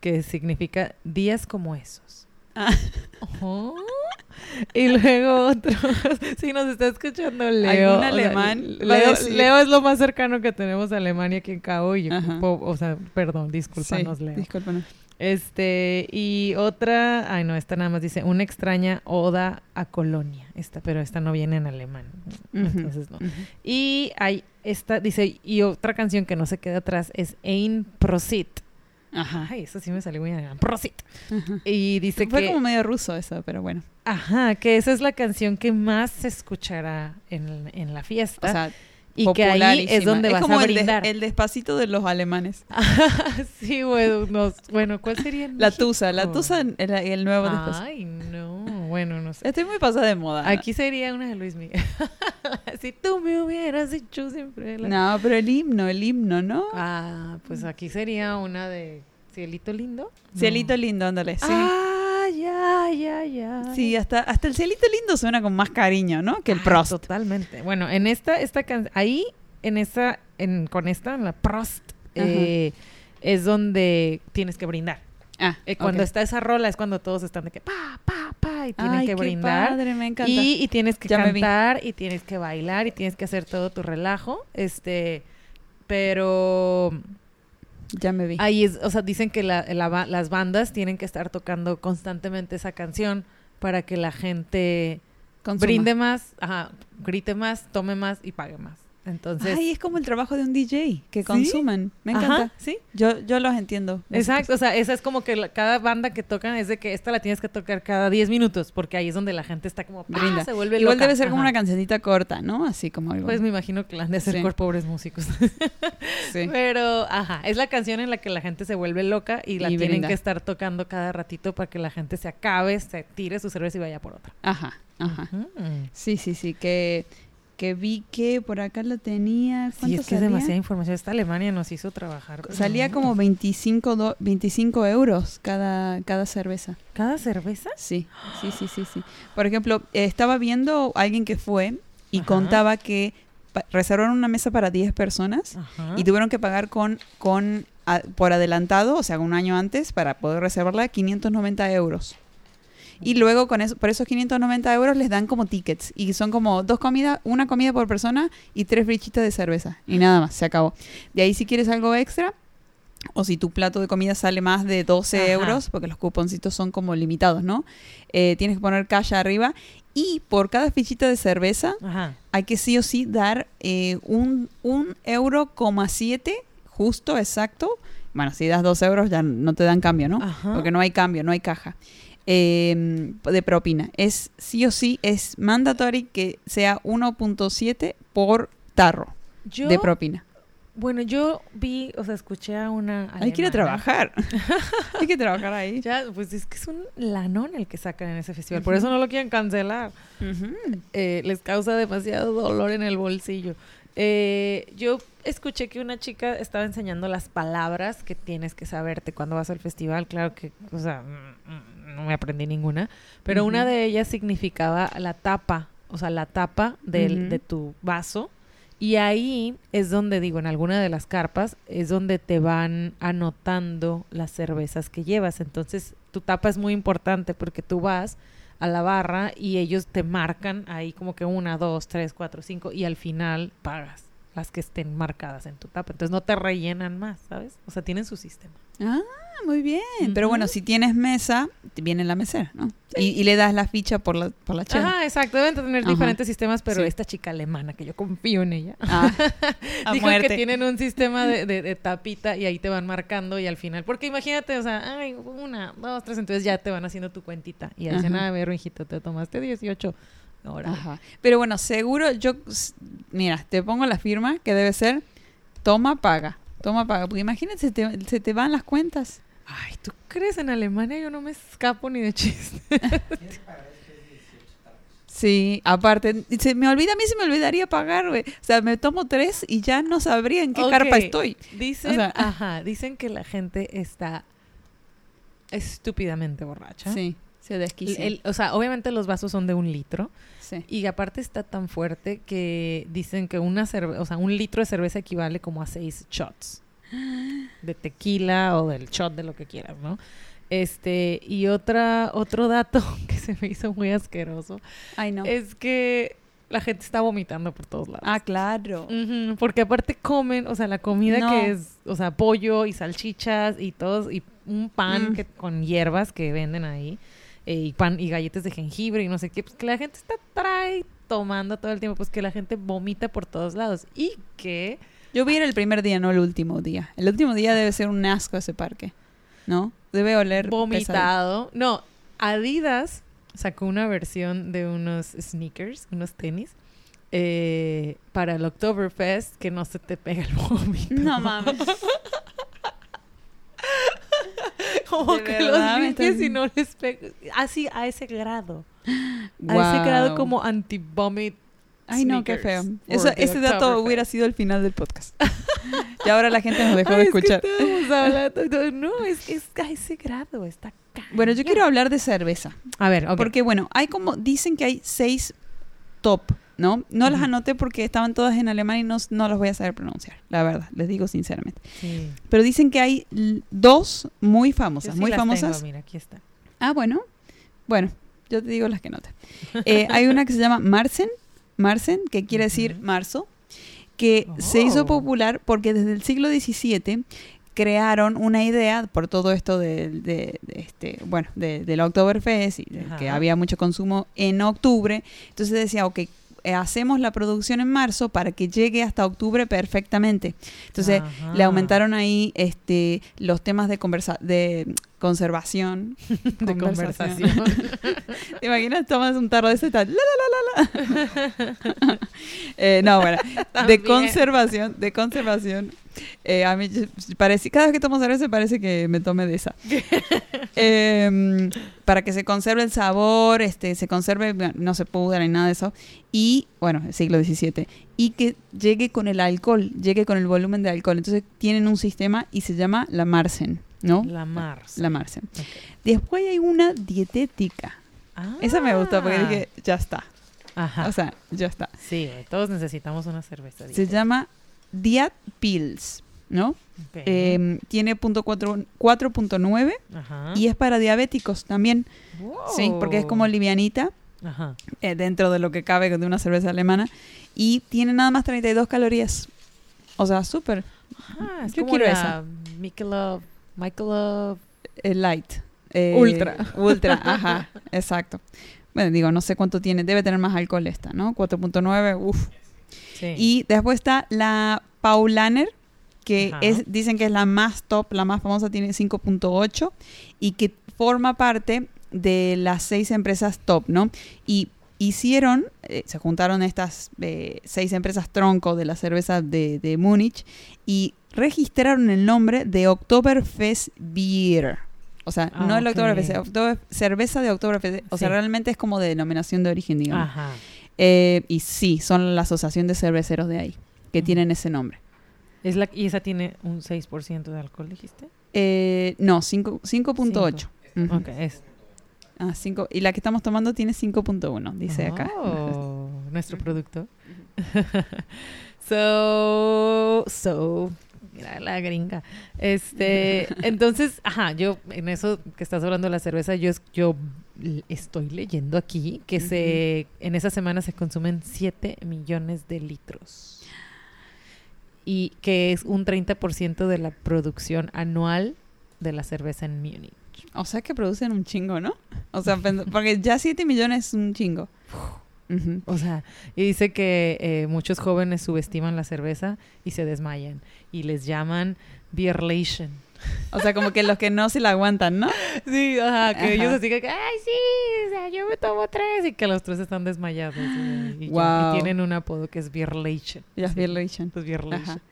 [SPEAKER 1] que significa días como esos.
[SPEAKER 2] Ah.
[SPEAKER 1] Ajá. Y luego otro, si nos está escuchando Leo.
[SPEAKER 2] ¿Algún
[SPEAKER 1] o sea,
[SPEAKER 2] alemán
[SPEAKER 1] Leo, es lo más cercano que tenemos a Alemania aquí en Cabo y o sea, perdón, discúlpanos
[SPEAKER 2] Sí,
[SPEAKER 1] Leo.
[SPEAKER 2] discúlpanos.
[SPEAKER 1] Este, y otra, ay no, esta nada más dice, una extraña oda a Colonia. Esta, pero esta no viene en alemán. Entonces no. Y hay esta, dice, y otra canción que no se queda atrás es Ein Prosit.
[SPEAKER 2] Ajá.
[SPEAKER 1] Ay, eso sí me salió muy bien. Prosit.
[SPEAKER 2] Ajá.
[SPEAKER 1] Y dice
[SPEAKER 2] Fue
[SPEAKER 1] que,
[SPEAKER 2] como medio ruso eso, pero bueno.
[SPEAKER 1] ajá, que esa es la canción que más se escuchará en, en la
[SPEAKER 2] O
[SPEAKER 1] fiesta.
[SPEAKER 2] sea,
[SPEAKER 1] y que ahí es donde vas
[SPEAKER 2] como
[SPEAKER 1] a
[SPEAKER 2] el de-
[SPEAKER 1] brindar.
[SPEAKER 2] El, despacito de los alemanes.
[SPEAKER 1] sí, bueno, nos- bueno, ¿cuál sería? en
[SPEAKER 2] La tusa, la tusa, el, el nuevo despacito.
[SPEAKER 1] Ay, no, bueno, no sé.
[SPEAKER 2] Estoy muy pasada de moda.
[SPEAKER 1] Aquí sería una de Luis Miguel. si tú me hubieras dicho siempre. la-
[SPEAKER 2] No, pero el himno, el himno, ¿no?
[SPEAKER 1] Ah, pues aquí sería una de Cielito Lindo. No.
[SPEAKER 2] Cielito lindo, ándale, sí.
[SPEAKER 1] Ah, ya, ya, ya.
[SPEAKER 2] Sí, hasta, hasta el cielito lindo suena con más cariño, ¿no? Que el Prost.
[SPEAKER 1] Totalmente. Bueno, en esta, esta can- ahí, en esa, en, con esta, en la Prost, eh, es donde tienes que brindar.
[SPEAKER 2] Ah,
[SPEAKER 1] Eh, cuando está esa rola es cuando todos están de que pa, pa, pa, y tienen
[SPEAKER 2] Ay,
[SPEAKER 1] que
[SPEAKER 2] qué
[SPEAKER 1] brindar.
[SPEAKER 2] padre, me encanta.
[SPEAKER 1] Y, y tienes que
[SPEAKER 2] Ya
[SPEAKER 1] cantar y tienes que bailar y tienes que hacer todo tu relajo. Este, pero
[SPEAKER 2] Ya me vi.
[SPEAKER 1] ahí es, o sea, dicen que la- las bandas tienen que estar tocando constantemente esa canción para que la gente
[SPEAKER 2] Consuma.
[SPEAKER 1] brinde más, ajá, grite más, tome más y pague más. Entonces,
[SPEAKER 2] Ay, es como el trabajo de un DJ, que
[SPEAKER 1] ¿Sí?
[SPEAKER 2] consuman. Me
[SPEAKER 1] ajá,
[SPEAKER 2] encanta.
[SPEAKER 1] sí.
[SPEAKER 2] Yo, yo los entiendo.
[SPEAKER 1] Exacto, o sea, esa es como que la- cada banda que tocan es de que esta la tienes que tocar cada 10 minutos, porque ahí es donde la gente está como
[SPEAKER 2] Brinda.
[SPEAKER 1] brinda, se vuelve
[SPEAKER 2] Igual
[SPEAKER 1] loca.
[SPEAKER 2] debe ser como
[SPEAKER 1] Ajá.
[SPEAKER 2] una cancioncita corta, ¿no? Así como algo.
[SPEAKER 1] Pues me imagino que la han de hacer
[SPEAKER 2] Sí.
[SPEAKER 1] por pobres músicos.
[SPEAKER 2] sí.
[SPEAKER 1] Pero, ajá, es la canción en la que la gente se vuelve loca y la
[SPEAKER 2] Y
[SPEAKER 1] tienen
[SPEAKER 2] brinda.
[SPEAKER 1] que estar tocando cada ratito para que la gente se acabe, se tire su cerveza y vaya por otra.
[SPEAKER 2] Ajá, ajá.
[SPEAKER 1] Mm.
[SPEAKER 2] Sí, sí, sí, que, que vi que por acá la tenía.
[SPEAKER 1] Sí,
[SPEAKER 2] ¿Cuánto
[SPEAKER 1] es que es
[SPEAKER 2] salía?
[SPEAKER 1] demasiada información. Esta Alemania nos hizo trabajar.
[SPEAKER 2] Salía como 25, do- 25 euros cada, cada cerveza.
[SPEAKER 1] ¿Cada cerveza?
[SPEAKER 2] Sí, sí, sí, sí, sí. Por ejemplo, estaba viendo a alguien que fue y
[SPEAKER 1] Ajá.
[SPEAKER 2] contaba que reservaron una mesa para 10 personas
[SPEAKER 1] Ajá.
[SPEAKER 2] y tuvieron que pagar con, con a- por adelantado, o sea, un año antes, para poder reservarla, 590 euros. Y luego con eso, por esos 590 euros les dan como tickets. Y son como dos comidas, una comida por persona y tres brichitas de cerveza. Y nada más, se acabó. De ahí si quieres algo extra, o si tu plato de comida sale más de 12
[SPEAKER 1] Ajá.
[SPEAKER 2] euros, porque los cuponcitos son como limitados, ¿no? Eh, tienes que poner cash arriba. Y por cada fichita de cerveza
[SPEAKER 1] Ajá.
[SPEAKER 2] hay que sí o sí dar eh, un, un euro coma siete, justo, exacto. Bueno, si das dos euros ya no te dan cambio, ¿no?
[SPEAKER 1] Ajá.
[SPEAKER 2] Porque no hay cambio, no hay caja. Eh, de propina. Es sí o sí, es mandatory que sea 1.7 por tarro
[SPEAKER 1] Yo,
[SPEAKER 2] de propina.
[SPEAKER 1] bueno, yo vi, o sea, escuché a una
[SPEAKER 2] Hay que ir a
[SPEAKER 1] alemana.
[SPEAKER 2] trabajar. hay que trabajar ahí.
[SPEAKER 1] Ya, pues es que es un lanón el que sacan en ese festival. Por eso no lo quieren cancelar. Eh, les causa demasiado dolor en el bolsillo. Eh, yo escuché que una chica estaba enseñando las palabras que tienes que saberte cuando vas al festival. Claro que, o sea, mm, mm, no me aprendí ninguna. Pero una de ellas significaba la tapa, o sea, la tapa del, de tu vaso. Y ahí es donde, digo, en alguna de las carpas, es donde te van anotando las cervezas que llevas. Entonces, tu tapa es muy importante porque tú vas a la barra y ellos te marcan ahí como que una, dos, tres, cuatro, cinco y al final pagas las que estén marcadas en tu tapa. Entonces no te rellenan más, ¿sabes? O sea, tienen su sistema.
[SPEAKER 2] Ah, muy bien. Pero bueno, si tienes mesa, viene la mesera, ¿no? Y, y le das la ficha por la, por la chela.
[SPEAKER 1] Ajá, exacto. Deben tener
[SPEAKER 2] Ajá.
[SPEAKER 1] diferentes sistemas, pero
[SPEAKER 2] Sí.
[SPEAKER 1] esta chica alemana, que yo confío en ella,
[SPEAKER 2] Ah,
[SPEAKER 1] dijo
[SPEAKER 2] muerte.
[SPEAKER 1] que tienen un sistema de, de- de tapita y ahí te van marcando y al final, porque imagínate, o sea, ay, una, dos, tres, entonces ya te van haciendo tu cuentita y dicen,
[SPEAKER 2] Ajá.
[SPEAKER 1] a ver, hijito, te tomaste 18 horas.
[SPEAKER 2] Ajá. Pero bueno, seguro yo, mira, te pongo la firma que debe ser toma, paga. Toma, paga. Porque imagínate, se te, se te van las cuentas.
[SPEAKER 1] Ay, ¿tú crees en Alemania? Yo no me escapo ni de chiste.
[SPEAKER 2] Sí, aparte, se me olvida, a mí se me olvidaría pagar, güey. O sea, me tomo tres y ya no sabría en qué
[SPEAKER 1] Ok.
[SPEAKER 2] carpa estoy.
[SPEAKER 1] Dicen,
[SPEAKER 2] O sea-
[SPEAKER 1] ajá, dicen que la gente está estúpidamente borracha.
[SPEAKER 2] Sí, se desquicia.
[SPEAKER 1] o sea, obviamente los vasos son de un litro
[SPEAKER 2] Sí.
[SPEAKER 1] y aparte está tan fuerte que dicen que una cerve- o sea, un litro de cerveza equivale como a seis shots de tequila o del shot de lo que quieras, ¿no? Este, y otra, otro dato que se me hizo muy asqueroso
[SPEAKER 2] Ay, no.
[SPEAKER 1] es que la gente está vomitando por todos lados.
[SPEAKER 2] Ah, claro.
[SPEAKER 1] Porque aparte comen, o sea, la comida
[SPEAKER 2] No.
[SPEAKER 1] que es, o sea, pollo y salchichas y todos, y un pan
[SPEAKER 2] Mm.
[SPEAKER 1] que, con hierbas que venden ahí, eh, y pan y galletas de jengibre y no sé qué, pues que la gente está trae tomando todo el tiempo, pues que la gente vomita por todos lados y que
[SPEAKER 2] Yo vi el primer día, no el último día. El último día debe ser un asco ese parque, ¿no? Debe oler
[SPEAKER 1] vomitado, no, Adidas sacó una versión de unos sneakers, unos tenis. eh, para el Oktoberfest que no se te pega el vómito.
[SPEAKER 2] No mames.
[SPEAKER 1] Como
[SPEAKER 2] ¿De
[SPEAKER 1] que
[SPEAKER 2] verdad
[SPEAKER 1] los limpies
[SPEAKER 2] estás-
[SPEAKER 1] y no les pegas. Así, a ese grado. A ese grado como anti-vomit.
[SPEAKER 2] Ay, no, qué feo. Eso, ese dato hubiera sido el final del podcast. y ahora la gente nos dejó de
[SPEAKER 1] Ay, es que
[SPEAKER 2] escuchar.
[SPEAKER 1] hablando- No, es, es a ese grado. Está
[SPEAKER 2] Bueno, yo quiero hablar de cerveza.
[SPEAKER 1] A ver, ok.
[SPEAKER 2] Porque, bueno, hay como, dicen que hay seis top, ¿no? No las anoté porque estaban todas en alemán y no, no las voy a saber pronunciar, la verdad, les digo sinceramente.
[SPEAKER 1] Sí.
[SPEAKER 2] Pero dicen que hay dos muy famosas,
[SPEAKER 1] sí
[SPEAKER 2] muy
[SPEAKER 1] las
[SPEAKER 2] famosas.
[SPEAKER 1] tengo, mira, aquí está.
[SPEAKER 2] Ah, bueno. Bueno, yo te digo las que noté. Eh, hay una que se llama Marsen, Marsen, que quiere decir marzo, que se hizo
[SPEAKER 1] Oh.
[SPEAKER 2] popular porque desde el siglo XVII crearon una idea por todo esto de, de- de este bueno de, del Oktoberfest y de que había mucho consumo en octubre entonces decía ok hacemos la producción en marzo para que llegue hasta octubre perfectamente entonces
[SPEAKER 1] Ajá.
[SPEAKER 2] le aumentaron ahí este los temas de conversa de conservación
[SPEAKER 1] de conversación.
[SPEAKER 2] ¿Te imaginas? Tomas un tarro de ese tal. La, la, la, la, la. Eh, no, bueno. De conservación, de conservación. Eh, a mí parece, cada vez que tomo cerveza parece que me tome de esa. Em, para que se conserve el sabor, este, se conserve, bueno, no se pudra ni nada de eso. Y, bueno, el siglo XVII. Y que llegue con el alcohol, llegue con el volumen de alcohol. Entonces tienen un sistema y se llama la Marsen, ¿no?
[SPEAKER 1] La Mars.
[SPEAKER 2] La Marsen. Después hay una dietética. Esa me gustó porque
[SPEAKER 1] Ah.
[SPEAKER 2] dije, ya está.
[SPEAKER 1] Ajá.
[SPEAKER 2] O sea, ya está.
[SPEAKER 1] sí, todos necesitamos una cerveza.
[SPEAKER 2] Se llama Diat Pills, ¿no?
[SPEAKER 1] Ok.
[SPEAKER 2] Eh, tiene punto cuatro- 4.9
[SPEAKER 1] Ajá.
[SPEAKER 2] y es para diabéticos también. Sí, porque es como
[SPEAKER 1] Wow.
[SPEAKER 2] livianita
[SPEAKER 1] Ajá.
[SPEAKER 2] eh, dentro de lo que cabe de una cerveza alemana y tiene nada más 32 calorías. O sea, súper
[SPEAKER 1] Ah,
[SPEAKER 2] Yo
[SPEAKER 1] como
[SPEAKER 2] quiero
[SPEAKER 1] la
[SPEAKER 2] esa.
[SPEAKER 1] Michelob, Michelob.
[SPEAKER 2] eh, light. Eh,
[SPEAKER 1] Ultra.
[SPEAKER 2] Ultra, ajá, exacto. Bueno, digo, no sé cuánto tiene, debe tener más alcohol esta, ¿no? 4.9, uff.
[SPEAKER 1] Sí.
[SPEAKER 2] Y después está la Paulaner, que
[SPEAKER 1] Ajá.
[SPEAKER 2] es, dicen que es la más top, la más famosa, tiene 5.8 y que forma parte de las seis empresas top, ¿no? Y hicieron, eh, se juntaron estas eh, seis empresas tronco de la cerveza de, de Múnich y registraron el nombre de Oktoberfest Beer. O sea,
[SPEAKER 1] Ah,
[SPEAKER 2] no el
[SPEAKER 1] ok.
[SPEAKER 2] Oktoberfest, Oktober- cerveza de Oktoberfest. O sea, realmente es como de denominación de origen, digamos.
[SPEAKER 1] Ajá.
[SPEAKER 2] Eh, y sí, son la asociación de cerveceros de ahí, que tienen ese nombre.
[SPEAKER 1] Es la, y esa tiene un 6% de alcohol, dijiste.
[SPEAKER 2] Eh, no, cinco- 5.8. Ujú.
[SPEAKER 1] Ok, es.
[SPEAKER 2] Ah, cinco- y la que estamos tomando tiene 5.1, dice acá.
[SPEAKER 1] Oh, nuestro producto. so, so, mira la gringa. Este, entonces, ajá, yo en eso que estás hablando de la cerveza, yo, yo estoy leyendo aquí que se, en esa semana se consumen 7 millones de litros. Y que es un 30% de la producción anual de la cerveza en Múnich.
[SPEAKER 2] O sea que producen un chingo, ¿no? O sea, porque ya 7 millones es un chingo.
[SPEAKER 1] O sea, y dice que eh, muchos jóvenes subestiman la cerveza y se desmayan y les llaman beerlation.
[SPEAKER 2] O sea, como que los que no se la aguantan, ¿no?
[SPEAKER 1] Sí, ajá, que
[SPEAKER 2] Ajá.
[SPEAKER 1] ellos así que, ay, sí, o sea, yo me tomo tres y que los tres están desmayados. y, y ya,
[SPEAKER 2] Guau.
[SPEAKER 1] y tienen un apodo que es beerlation.
[SPEAKER 2] Las
[SPEAKER 1] Sí,
[SPEAKER 2] Beerlation.
[SPEAKER 1] Pues.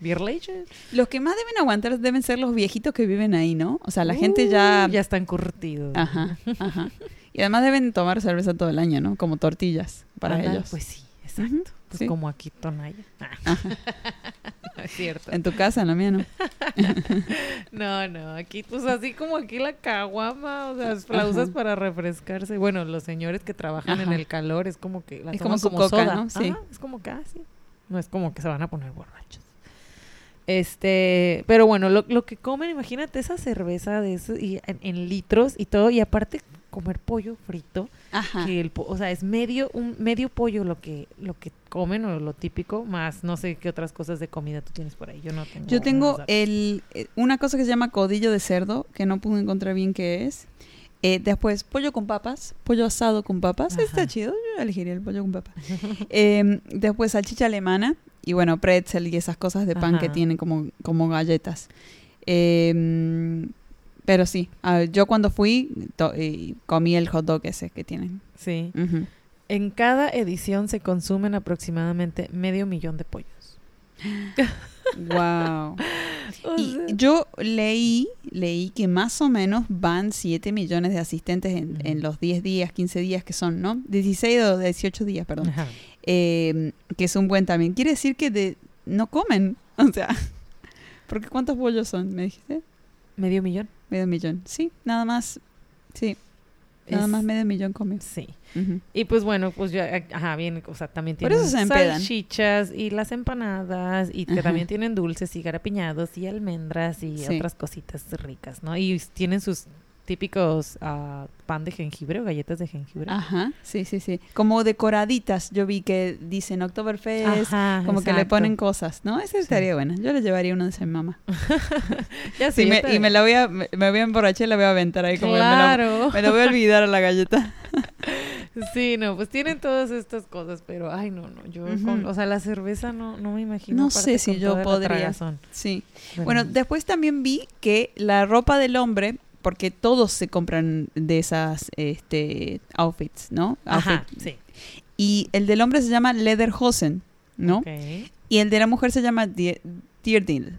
[SPEAKER 1] Beerlation.
[SPEAKER 2] Los que más deben aguantar deben ser los viejitos que viven ahí, ¿no? O sea, la gente ya...
[SPEAKER 1] Uh, ya están curtidos.
[SPEAKER 2] Ajá, ajá. Y además deben tomar cerveza todo el año, ¿no? Como tortillas para ellos.
[SPEAKER 1] Pues sí, exacto. Pues
[SPEAKER 2] sí.
[SPEAKER 1] como aquí Tonaya. Ah. no es cierto.
[SPEAKER 2] En tu casa, en la mía, ¿no?
[SPEAKER 1] No, no, aquí pues así como aquí la caguama, o sea, la usas para refrescarse. Bueno, los señores que trabajan en el calor es como que la
[SPEAKER 2] Es
[SPEAKER 1] toman
[SPEAKER 2] como
[SPEAKER 1] como
[SPEAKER 2] coca,
[SPEAKER 1] soda.
[SPEAKER 2] ¿no? Sí.
[SPEAKER 1] Ajá, es como que así. No es como que se van a poner borrachos. Este, pero bueno, lo, lo que comen, imagínate esa cerveza de eso y en, en litros y todo y aparte comer pollo frito,
[SPEAKER 2] Ajá.
[SPEAKER 1] que el o sea, es medio un medio pollo lo que lo que comen o lo típico, más no sé qué otras cosas de comida tú tienes por ahí. Yo no tengo
[SPEAKER 2] Yo tengo el, eh, una cosa que se llama codillo de cerdo, que no pude encontrar bien qué es. Eh, después, pollo con papas, pollo asado con papas.
[SPEAKER 1] Ajá.
[SPEAKER 2] Está chido, yo elegiría el pollo con papas. Eh, después, salchicha alemana y bueno, pretzel y esas cosas de pan que
[SPEAKER 1] Ajá.
[SPEAKER 2] tienen como, como galletas. Eh, pero sí, yo cuando fui comí el hot dog ese que tienen.
[SPEAKER 1] Sí. En cada edición se consumen aproximadamente medio millón de pollos.
[SPEAKER 2] Wow. Y yo leí, leí que más o menos van 7 millones de asistentes en, en los 10 días, 15 días que son, ¿no? 16 o 18 días, perdón. Eh, que es un buen también. Quiere decir que de, no comen. O sea, porque ¿cuántos pollos son? ¿Me dijiste?
[SPEAKER 1] Medio millón.
[SPEAKER 2] Medio millón. Sí, nada más. Sí, nada
[SPEAKER 1] Es-
[SPEAKER 2] más medio millón come.
[SPEAKER 1] Sí. Y pues bueno, pues ya, ajá, bien, o sea, también
[SPEAKER 2] Por
[SPEAKER 1] tienen
[SPEAKER 2] eso se empedan.
[SPEAKER 1] salchichas y las empanadas y que también tienen dulces y garapiñados y almendras y
[SPEAKER 2] Sí.
[SPEAKER 1] otras cositas ricas, ¿no? Y tienen sus típicos ah, pan de jengibre o galletas de jengibre.
[SPEAKER 2] Ajá, sí, sí, sí. Como decoraditas, yo vi que dicen Oktoberfest,
[SPEAKER 1] Ajá,
[SPEAKER 2] como que le ponen cosas, ¿no? Ese estaría bueno. Yo le llevaría uno de ese mamá.
[SPEAKER 1] Ya sé,
[SPEAKER 2] Sí,
[SPEAKER 1] yo
[SPEAKER 2] me- y me la voy a, me, me voy a emborrachar y la voy a aventar ahí como me la-
[SPEAKER 1] Claro.
[SPEAKER 2] me, la voy a olvidar a la galleta.
[SPEAKER 1] Sí, no, pues tienen todas estas cosas, pero ay, no, no, yo con, o sea, la cerveza no, no me imagino.
[SPEAKER 2] No sé si yo podría. Sí.
[SPEAKER 1] Pero-
[SPEAKER 2] Bueno, después también vi que la ropa del hombre, porque todos se compran de esas este, outfits, ¿no?
[SPEAKER 1] Ajá, sí.
[SPEAKER 2] Y el del hombre se llama Lederhosen, ¿no?
[SPEAKER 1] Ok.
[SPEAKER 2] Y el de la mujer se llama Die- Dirdil.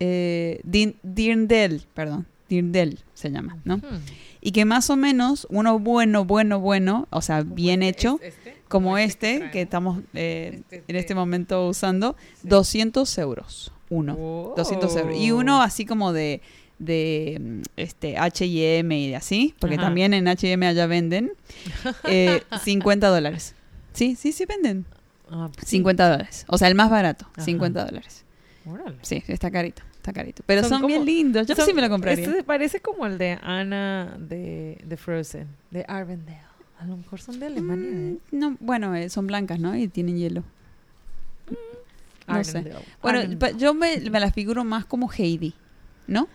[SPEAKER 2] Eh, Dirndl, perdón. Dirndl se llama, ¿no?
[SPEAKER 1] Hmm.
[SPEAKER 2] Y que más o menos uno bueno, bueno, bueno, o sea, bien
[SPEAKER 1] este-
[SPEAKER 2] hecho,
[SPEAKER 1] es- este,
[SPEAKER 2] como este que estamos eh,
[SPEAKER 1] Este
[SPEAKER 2] en este momento usando,
[SPEAKER 1] Sí.
[SPEAKER 2] 200 euros, uno.
[SPEAKER 1] Oh.
[SPEAKER 2] 200 euros. Y uno así como de, de mm, este H&M y de así, porque
[SPEAKER 1] Ajá.
[SPEAKER 2] también en H&M allá venden, eh, 50 dólares. Sí, sí, sí venden.
[SPEAKER 1] Ah, pues sí.
[SPEAKER 2] 50 dólares. O sea, el más barato,
[SPEAKER 1] Ajá.
[SPEAKER 2] 50 dólares.
[SPEAKER 1] Órale.
[SPEAKER 2] Sí, está carito, está carito. Pero
[SPEAKER 1] Son
[SPEAKER 2] son, bien lindos. Yo
[SPEAKER 1] Son-
[SPEAKER 2] sí me lo compraría.
[SPEAKER 1] Este parece como el de Anna de, de Frozen, de Arvendale. A lo mejor son de Alemania, ¿eh?
[SPEAKER 2] Mm, no, bueno, eh, son blancas, ¿no? Y tienen hielo. no sé. Bueno, yo me, me las figuro más como Heidi, ¿no?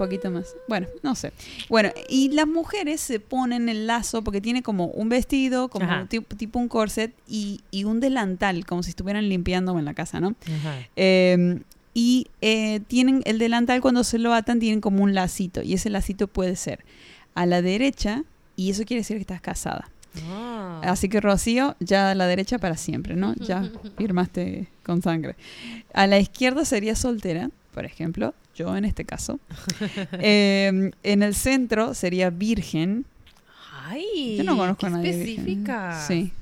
[SPEAKER 2] Poquito más. Bueno, no sé. Bueno, y las mujeres se ponen el lazo porque tiene como un vestido, como
[SPEAKER 1] Ajá.
[SPEAKER 2] tipo, tipo un corset y, y un delantal, como si estuvieran limpiando en la casa, ¿no?
[SPEAKER 1] Ajá.
[SPEAKER 2] Eh, y eh, tienen el delantal cuando se lo atan, tienen como un lacito. Y ese lacito puede ser a la derecha, y eso quiere decir que estás casada.
[SPEAKER 1] Ah.
[SPEAKER 2] Así que Rocío, ya a la derecha para siempre, ¿no? Ya firmaste con sangre. A la izquierda sería soltera, por ejemplo, yo en este caso. Eh, en el centro sería virgen.
[SPEAKER 1] Ay,
[SPEAKER 2] Yo no conozco
[SPEAKER 1] qué
[SPEAKER 2] a nadie. virgen.
[SPEAKER 1] específica.
[SPEAKER 2] Sí.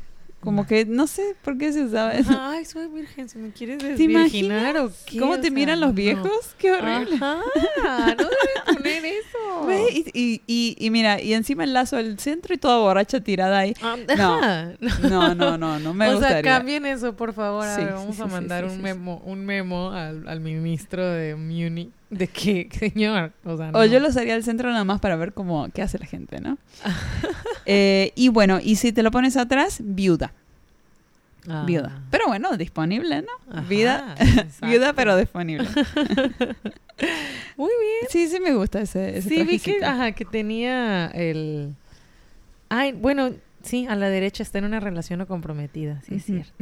[SPEAKER 2] Como que no sé por qué se usaba eso.
[SPEAKER 1] Ay, soy virgen, si me quieres
[SPEAKER 2] ¿Te
[SPEAKER 1] desvirginar o
[SPEAKER 2] imaginas?
[SPEAKER 1] qué.
[SPEAKER 2] ¿Cómo
[SPEAKER 1] O
[SPEAKER 2] te
[SPEAKER 1] sea,
[SPEAKER 2] miran los
[SPEAKER 1] no.
[SPEAKER 2] viejos? Qué horrible.
[SPEAKER 1] Ajá, no eso.
[SPEAKER 2] Ve, Y, y, mira, y encima el lazo del centro y toda borracha tirada ahí.
[SPEAKER 1] Ah,
[SPEAKER 2] No. No, no, no, no me
[SPEAKER 1] o sea,
[SPEAKER 2] gustaría.
[SPEAKER 1] cambien eso, por favor. A
[SPEAKER 2] Sí,
[SPEAKER 1] ver, vamos
[SPEAKER 2] sí,
[SPEAKER 1] a mandar
[SPEAKER 2] sí,
[SPEAKER 1] un memo, un memo al, al ministro de Muni de que, señor, o sea, no.
[SPEAKER 2] O yo lo usaría al centro nada más para ver cómo qué hace la gente, ¿no? Eh, y bueno, y si te lo pones atrás, viuda.
[SPEAKER 1] Ah.
[SPEAKER 2] Viuda. Pero bueno, disponible, ¿no?
[SPEAKER 1] Ajá,
[SPEAKER 2] Vida, viuda, pero disponible.
[SPEAKER 1] Muy bien.
[SPEAKER 2] Sí, sí me gusta ese, ese
[SPEAKER 1] Sí, vi que, ajá, que tenía el... Ay, bueno, sí, a la derecha está en una relación no comprometida, sí, es cierto.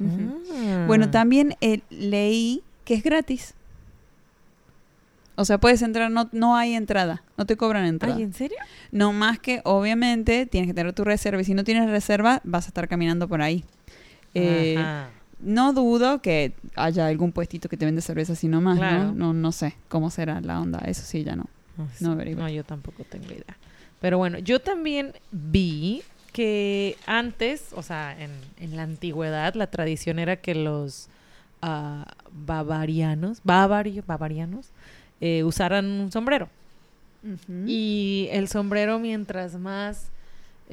[SPEAKER 1] Ah.
[SPEAKER 2] Bueno, también eh, leí que es gratis. O sea, puedes entrar, no, no hay entrada, no te cobran entrada.
[SPEAKER 1] Ay, ¿en serio?
[SPEAKER 2] No más que, obviamente, tienes que tener tu reserva. Y si no tienes reserva, vas a estar caminando por ahí. Eh, no dudo que haya algún puestito que te vende cerveza así nomás,
[SPEAKER 1] Claro.
[SPEAKER 2] ¿no? ¿no? No sé cómo será la onda. Eso sí, ya no.
[SPEAKER 1] No,
[SPEAKER 2] no
[SPEAKER 1] yo tampoco tengo idea. Pero bueno, yo también vi que antes, o sea, en, en la antigüedad, la tradición era que los ah, bavarianos, bavario, bavarianos, eh, usaran un sombrero. Y el sombrero, mientras más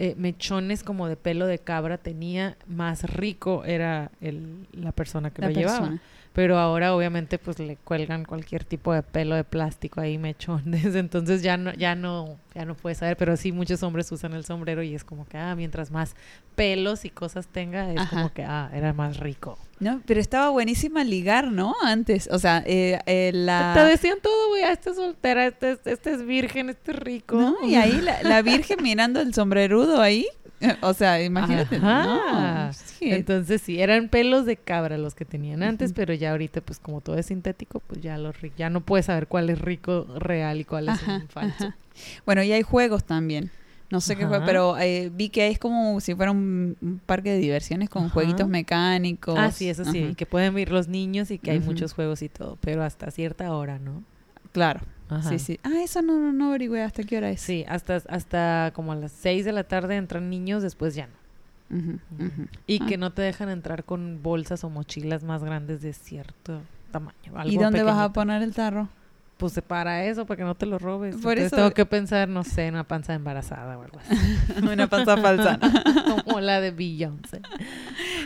[SPEAKER 1] eh, mechones como de pelo de cabra tenía, más rico era el, la persona que
[SPEAKER 2] La
[SPEAKER 1] lo llevaba. Pero ahora obviamente pues le cuelgan cualquier tipo de pelo de plástico ahí mechones, entonces ya no ya no ya no puedes saber, pero sí muchos hombres usan el sombrero y es como que ah, mientras más pelos y cosas tenga es
[SPEAKER 2] Ajá.
[SPEAKER 1] como que ah, era más rico.
[SPEAKER 2] No, pero estaba buenísima ligar, ¿no? Antes, o sea, eh, eh, la...
[SPEAKER 1] Te decían todo, güey, ah, esta es soltera, este es, este es virgen, este es rico.
[SPEAKER 2] ¿no? Y ahí la, la virgen mirando el sombrerudo ahí. O sea, imagínate. No, sí.
[SPEAKER 1] Entonces sí, eran pelos de cabra los que tenían antes, pero ya ahorita pues como todo es sintético, pues ya los ya no puedes saber cuál es rico real y cuál es un falso.
[SPEAKER 2] ajá. Bueno, y hay juegos también. No sé qué juego, pero eh, vi que es como si fuera un, un parque de diversiones con
[SPEAKER 1] Ajá.
[SPEAKER 2] jueguitos mecánicos.
[SPEAKER 1] Ah, sí, eso sí,
[SPEAKER 2] Ajá.
[SPEAKER 1] que pueden ir los niños y que hay muchos juegos y todo, pero hasta cierta hora, ¿no?
[SPEAKER 2] Claro.
[SPEAKER 1] Ajá.
[SPEAKER 2] Sí, sí. Ah, eso no, no, no averigüé hasta qué hora es.
[SPEAKER 1] Sí, hasta, hasta como a las 6 de la tarde entran niños, después ya no. Y
[SPEAKER 2] Ah.
[SPEAKER 1] que no te dejan entrar con bolsas o mochilas más grandes de cierto tamaño.
[SPEAKER 2] ¿Y dónde vas a poner el tarro?
[SPEAKER 1] Pues para eso, para que no te lo robes.
[SPEAKER 2] Por
[SPEAKER 1] Entonces
[SPEAKER 2] eso-
[SPEAKER 1] tengo que pensar, no sé, en una panza embarazada o algo así.
[SPEAKER 2] Una panza falsa.
[SPEAKER 1] como la de Beyoncé.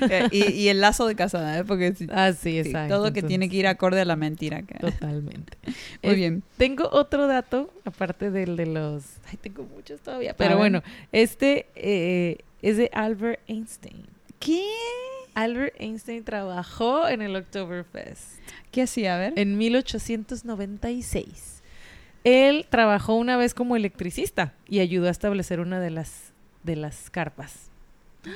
[SPEAKER 2] Eh, y, y el lazo de casada, ¿eh? Porque sí,
[SPEAKER 1] Ah, sí,
[SPEAKER 2] sí,
[SPEAKER 1] exacto.
[SPEAKER 2] todo que tiene que ir acorde a la mentira. que-
[SPEAKER 1] Totalmente.
[SPEAKER 2] Muy
[SPEAKER 1] Eh,
[SPEAKER 2] bien.
[SPEAKER 1] Tengo otro dato, aparte del de los... Ay, tengo muchos todavía. Pero bueno, este eh, es de Albert Einstein.
[SPEAKER 2] ¿Qué?
[SPEAKER 1] Albert Einstein trabajó en el Oktoberfest
[SPEAKER 2] ¿Qué hacía? A ver.
[SPEAKER 1] en 1896. Él trabajó una vez como electricista y ayudó a establecer una de las, de las carpas.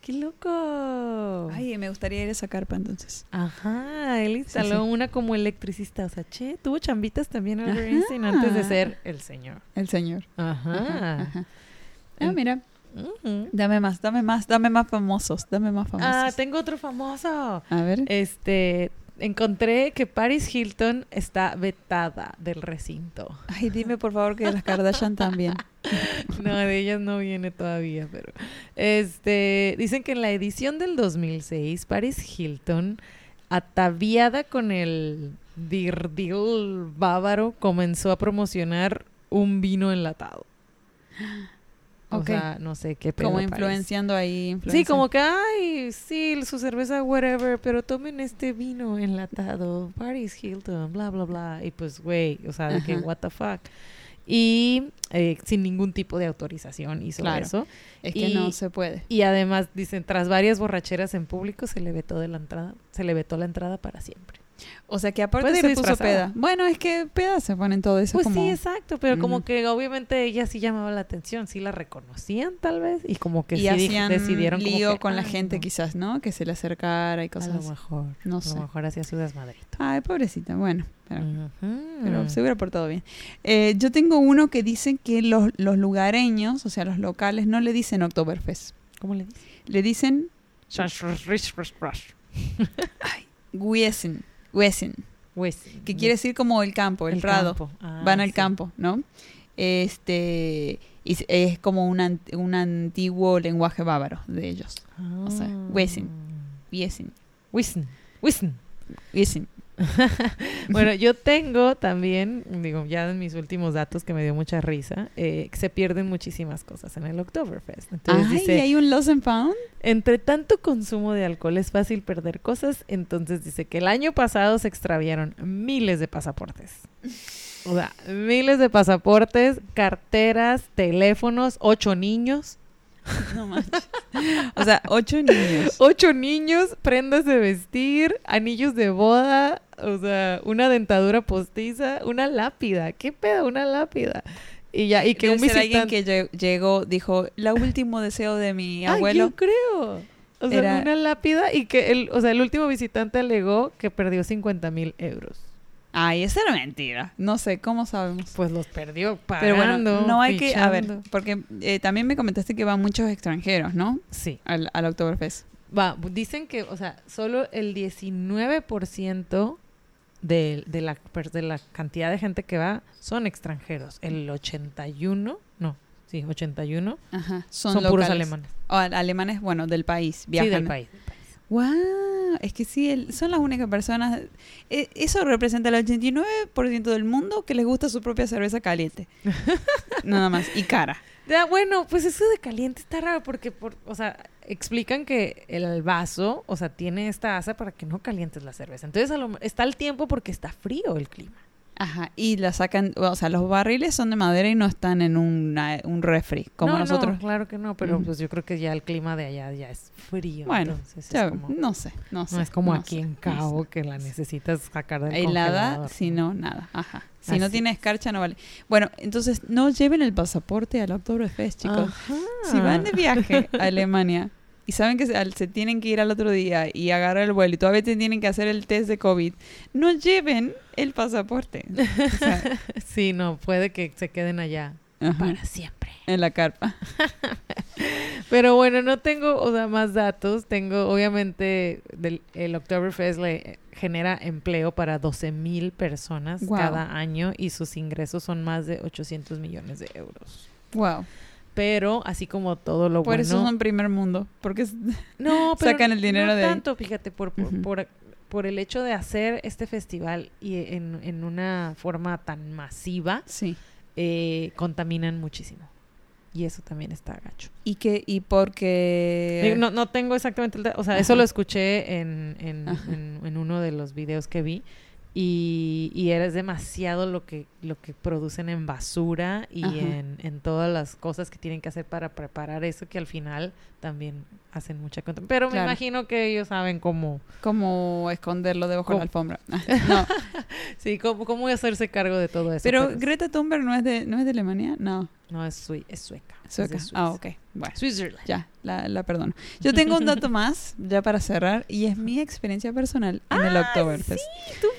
[SPEAKER 1] ¡Qué loco!
[SPEAKER 2] Ay, me gustaría ir a esa carpa entonces.
[SPEAKER 1] Ajá, él instaló
[SPEAKER 2] sí.
[SPEAKER 1] una como electricista. O sea, che, tuvo chambitas también Albert
[SPEAKER 2] Ajá.
[SPEAKER 1] Einstein antes de ser el señor.
[SPEAKER 2] El señor.
[SPEAKER 1] Ajá.
[SPEAKER 2] Ajá. Ah,
[SPEAKER 1] En-
[SPEAKER 2] Dame más, dame más, dame más famosos, dame más famosos.
[SPEAKER 1] Ah, tengo otro famoso.
[SPEAKER 2] A ver.
[SPEAKER 1] Este, encontré que Paris Hilton está vetada del recinto.
[SPEAKER 2] Ay, dime por favor que de las Kardashian también.
[SPEAKER 1] No, de ellas no viene todavía, pero este, dicen que en la edición del 2006 Paris Hilton ataviada con el Dirdil bávaro comenzó a promocionar un vino enlatado. O sea, no sé qué
[SPEAKER 2] Como influenciando ahí.
[SPEAKER 1] Sí,
[SPEAKER 2] influencia.
[SPEAKER 1] como que, ay, sí, su cerveza, whatever, pero tomen este vino enlatado, Paris Hilton, bla, bla, bla. Y pues, güey, o sea, de que, what the fuck. Y eh, sin ningún tipo de autorización hizo
[SPEAKER 2] Claro.
[SPEAKER 1] eso.
[SPEAKER 2] Es que
[SPEAKER 1] y-
[SPEAKER 2] no se puede.
[SPEAKER 1] Y además, dicen, tras varias borracheras en público, se le vetó de la entrada, se le vetó la entrada para siempre.
[SPEAKER 2] O sea que aparte se puso peda. Bueno, es que peda se ponen todo eso
[SPEAKER 1] Pues
[SPEAKER 2] como...
[SPEAKER 1] sí, exacto, pero como que obviamente ella sí llamaba la atención, sí la reconocían tal vez, y como que
[SPEAKER 2] y
[SPEAKER 1] sí
[SPEAKER 2] hacían
[SPEAKER 1] decidieron como
[SPEAKER 2] lío
[SPEAKER 1] que,
[SPEAKER 2] con la
[SPEAKER 1] "Ay,
[SPEAKER 2] gente
[SPEAKER 1] no".
[SPEAKER 2] quizás, ¿no? Que se le acercara y
[SPEAKER 1] A
[SPEAKER 2] cosas
[SPEAKER 1] lo
[SPEAKER 2] así.
[SPEAKER 1] mejor.
[SPEAKER 2] No
[SPEAKER 1] a
[SPEAKER 2] sé.
[SPEAKER 1] lo mejor hacía su desmadrito.
[SPEAKER 2] Ay, pobrecita. Bueno, pero,
[SPEAKER 1] Ujú.
[SPEAKER 2] pero se hubiera portado bien. Eh, yo tengo uno que dice que los, los lugareños, o sea, los locales, no le dicen Oktoberfest.
[SPEAKER 1] ¿Cómo le dices?
[SPEAKER 2] Le dicen Wiesen. Wiesen.
[SPEAKER 1] Wissen.
[SPEAKER 2] Que quiere decir como el campo, el, prado.
[SPEAKER 1] campo. Ah,
[SPEAKER 2] Van al
[SPEAKER 1] sí.
[SPEAKER 2] campo, ¿no? Este... y es como un, un antiguo lenguaje bávaro de ellos. O sea,
[SPEAKER 1] Ah.
[SPEAKER 2] Wissen. Wiesen.
[SPEAKER 1] Wissen. Wissen. Bueno, yo tengo también, digo, ya en mis últimos datos que me dio mucha risa, eh, que se pierden muchísimas cosas en el Oktoberfest. Entonces
[SPEAKER 2] Ay,
[SPEAKER 1] dice,
[SPEAKER 2] hay un lost and found.
[SPEAKER 1] entre tanto consumo de alcohol es fácil perder cosas, entonces dice que el año pasado se extraviaron miles de pasaportes. O sea, miles de pasaportes, carteras, teléfonos, ocho niños.
[SPEAKER 2] No manches. O sea, ocho niños.
[SPEAKER 1] Ocho niños, prendas de vestir, anillos de boda, o sea, una dentadura postiza, una lápida. ¿Qué pedo? Una lápida. Y ya, y que
[SPEAKER 2] Debe
[SPEAKER 1] un visitante...
[SPEAKER 2] alguien que lle- llegó, dijo, el último deseo de mi abuelo.
[SPEAKER 1] yo creo. O sea,
[SPEAKER 2] Era-
[SPEAKER 1] una lápida y que el, o sea, el último visitante alegó que perdió 50 mil euros.
[SPEAKER 2] Ay, esa era mentira. No sé, ¿cómo sabemos?
[SPEAKER 1] Pues los perdió
[SPEAKER 2] Pero
[SPEAKER 1] pagando,
[SPEAKER 2] bueno, no hay que, a ver, porque eh, también me comentaste que van muchos extranjeros, ¿no?
[SPEAKER 1] Sí.
[SPEAKER 2] Al, al Oktoberfest.
[SPEAKER 1] Va, dicen que, o sea, solo el 19% de, de, la, de la cantidad de gente que va son extranjeros. El 81, no, sí, 81,
[SPEAKER 2] Ajá.
[SPEAKER 1] son,
[SPEAKER 2] Son,
[SPEAKER 1] puros alemanes.
[SPEAKER 2] O al- alemanes, bueno, del país. Viajan.
[SPEAKER 1] Sí, del país.
[SPEAKER 2] Wow, es que sí, el- son las únicas personas. eh, eso representa el 89% del mundo que les gusta su propia cerveza caliente. Nada más. Y cara.
[SPEAKER 1] Ya, bueno, pues eso de caliente está raro porque, por, o sea, explican que el vaso, o sea, tiene esta asa para que no calientes la cerveza. Entonces, a lo- está el tiempo porque está frío el clima.
[SPEAKER 2] Ajá. Y la sacan. O sea, los barriles son de madera y no están en una- un refri, como
[SPEAKER 1] no,
[SPEAKER 2] nosotros.
[SPEAKER 1] No, claro que no, pero
[SPEAKER 2] Ujú.
[SPEAKER 1] pues yo creo que ya el clima de allá ya es frío.
[SPEAKER 2] Bueno,
[SPEAKER 1] entonces es
[SPEAKER 2] Ya,
[SPEAKER 1] como-
[SPEAKER 2] no sé, no sé.
[SPEAKER 1] no es como
[SPEAKER 2] no
[SPEAKER 1] aquí
[SPEAKER 2] sé,
[SPEAKER 1] en Cabo que la necesitas sacar del
[SPEAKER 2] Helada, si no, nada. Ajá. Si
[SPEAKER 1] Así
[SPEAKER 2] no tiene escarcha, no vale. Bueno, entonces no lleven el pasaporte al Oktoberfest, chicos.
[SPEAKER 1] Ajá.
[SPEAKER 2] Si van de viaje a Alemania y saben que se, al- se tienen que ir al otro día y agarrar el vuelo y todavía te tienen que hacer el test de COVID, no lleven el pasaporte. O sea,
[SPEAKER 1] Sí, no, puede que se queden allá
[SPEAKER 2] ajá,
[SPEAKER 1] para siempre.
[SPEAKER 2] en la carpa.
[SPEAKER 1] Pero bueno, no tengo o sea, más datos. Tengo, obviamente, del, el Oktoberfest le genera empleo para 12 mil personas cada año y sus ingresos son más de 800 millones de euros.
[SPEAKER 2] Wow.
[SPEAKER 1] Pero, así como todo lo
[SPEAKER 2] Por
[SPEAKER 1] bueno...
[SPEAKER 2] eso son primer mundo. Porque es-
[SPEAKER 1] No, pero
[SPEAKER 2] sacan el dinero
[SPEAKER 1] no
[SPEAKER 2] de ahí.
[SPEAKER 1] tanto, fíjate, por, por, por, por el hecho de hacer este festival y en, en una forma tan masiva,
[SPEAKER 2] sí.
[SPEAKER 1] eh, contaminan muchísimo. Y eso también está gacho.
[SPEAKER 2] Y que y porque
[SPEAKER 1] No, no tengo exactamente el o sea, eso lo escuché en, en, en- en uno de los videos que vi y, y era demasiado lo que, lo que producen en basura y en, en todas las cosas que tienen que hacer para preparar eso que al final también hacen mucha contaminación. Pero me
[SPEAKER 2] Claro.
[SPEAKER 1] imagino que ellos saben cómo,
[SPEAKER 2] como esconderlo debajo de
[SPEAKER 1] ¿Cómo?
[SPEAKER 2] la alfombra. No.
[SPEAKER 1] sí, cómo, cómo hacerse cargo de todo eso.
[SPEAKER 2] Pero Greta Thunberg no es de no es de Alemania, no,
[SPEAKER 1] no, es, sui- es sueca.
[SPEAKER 2] sueca. Ah, ok. Bueno.
[SPEAKER 1] Switzerland.
[SPEAKER 2] Ya, la, la perdono. Yo tengo un dato más, ya para cerrar, y es mi experiencia personal en el Oktoberfest.
[SPEAKER 1] tú fuiste.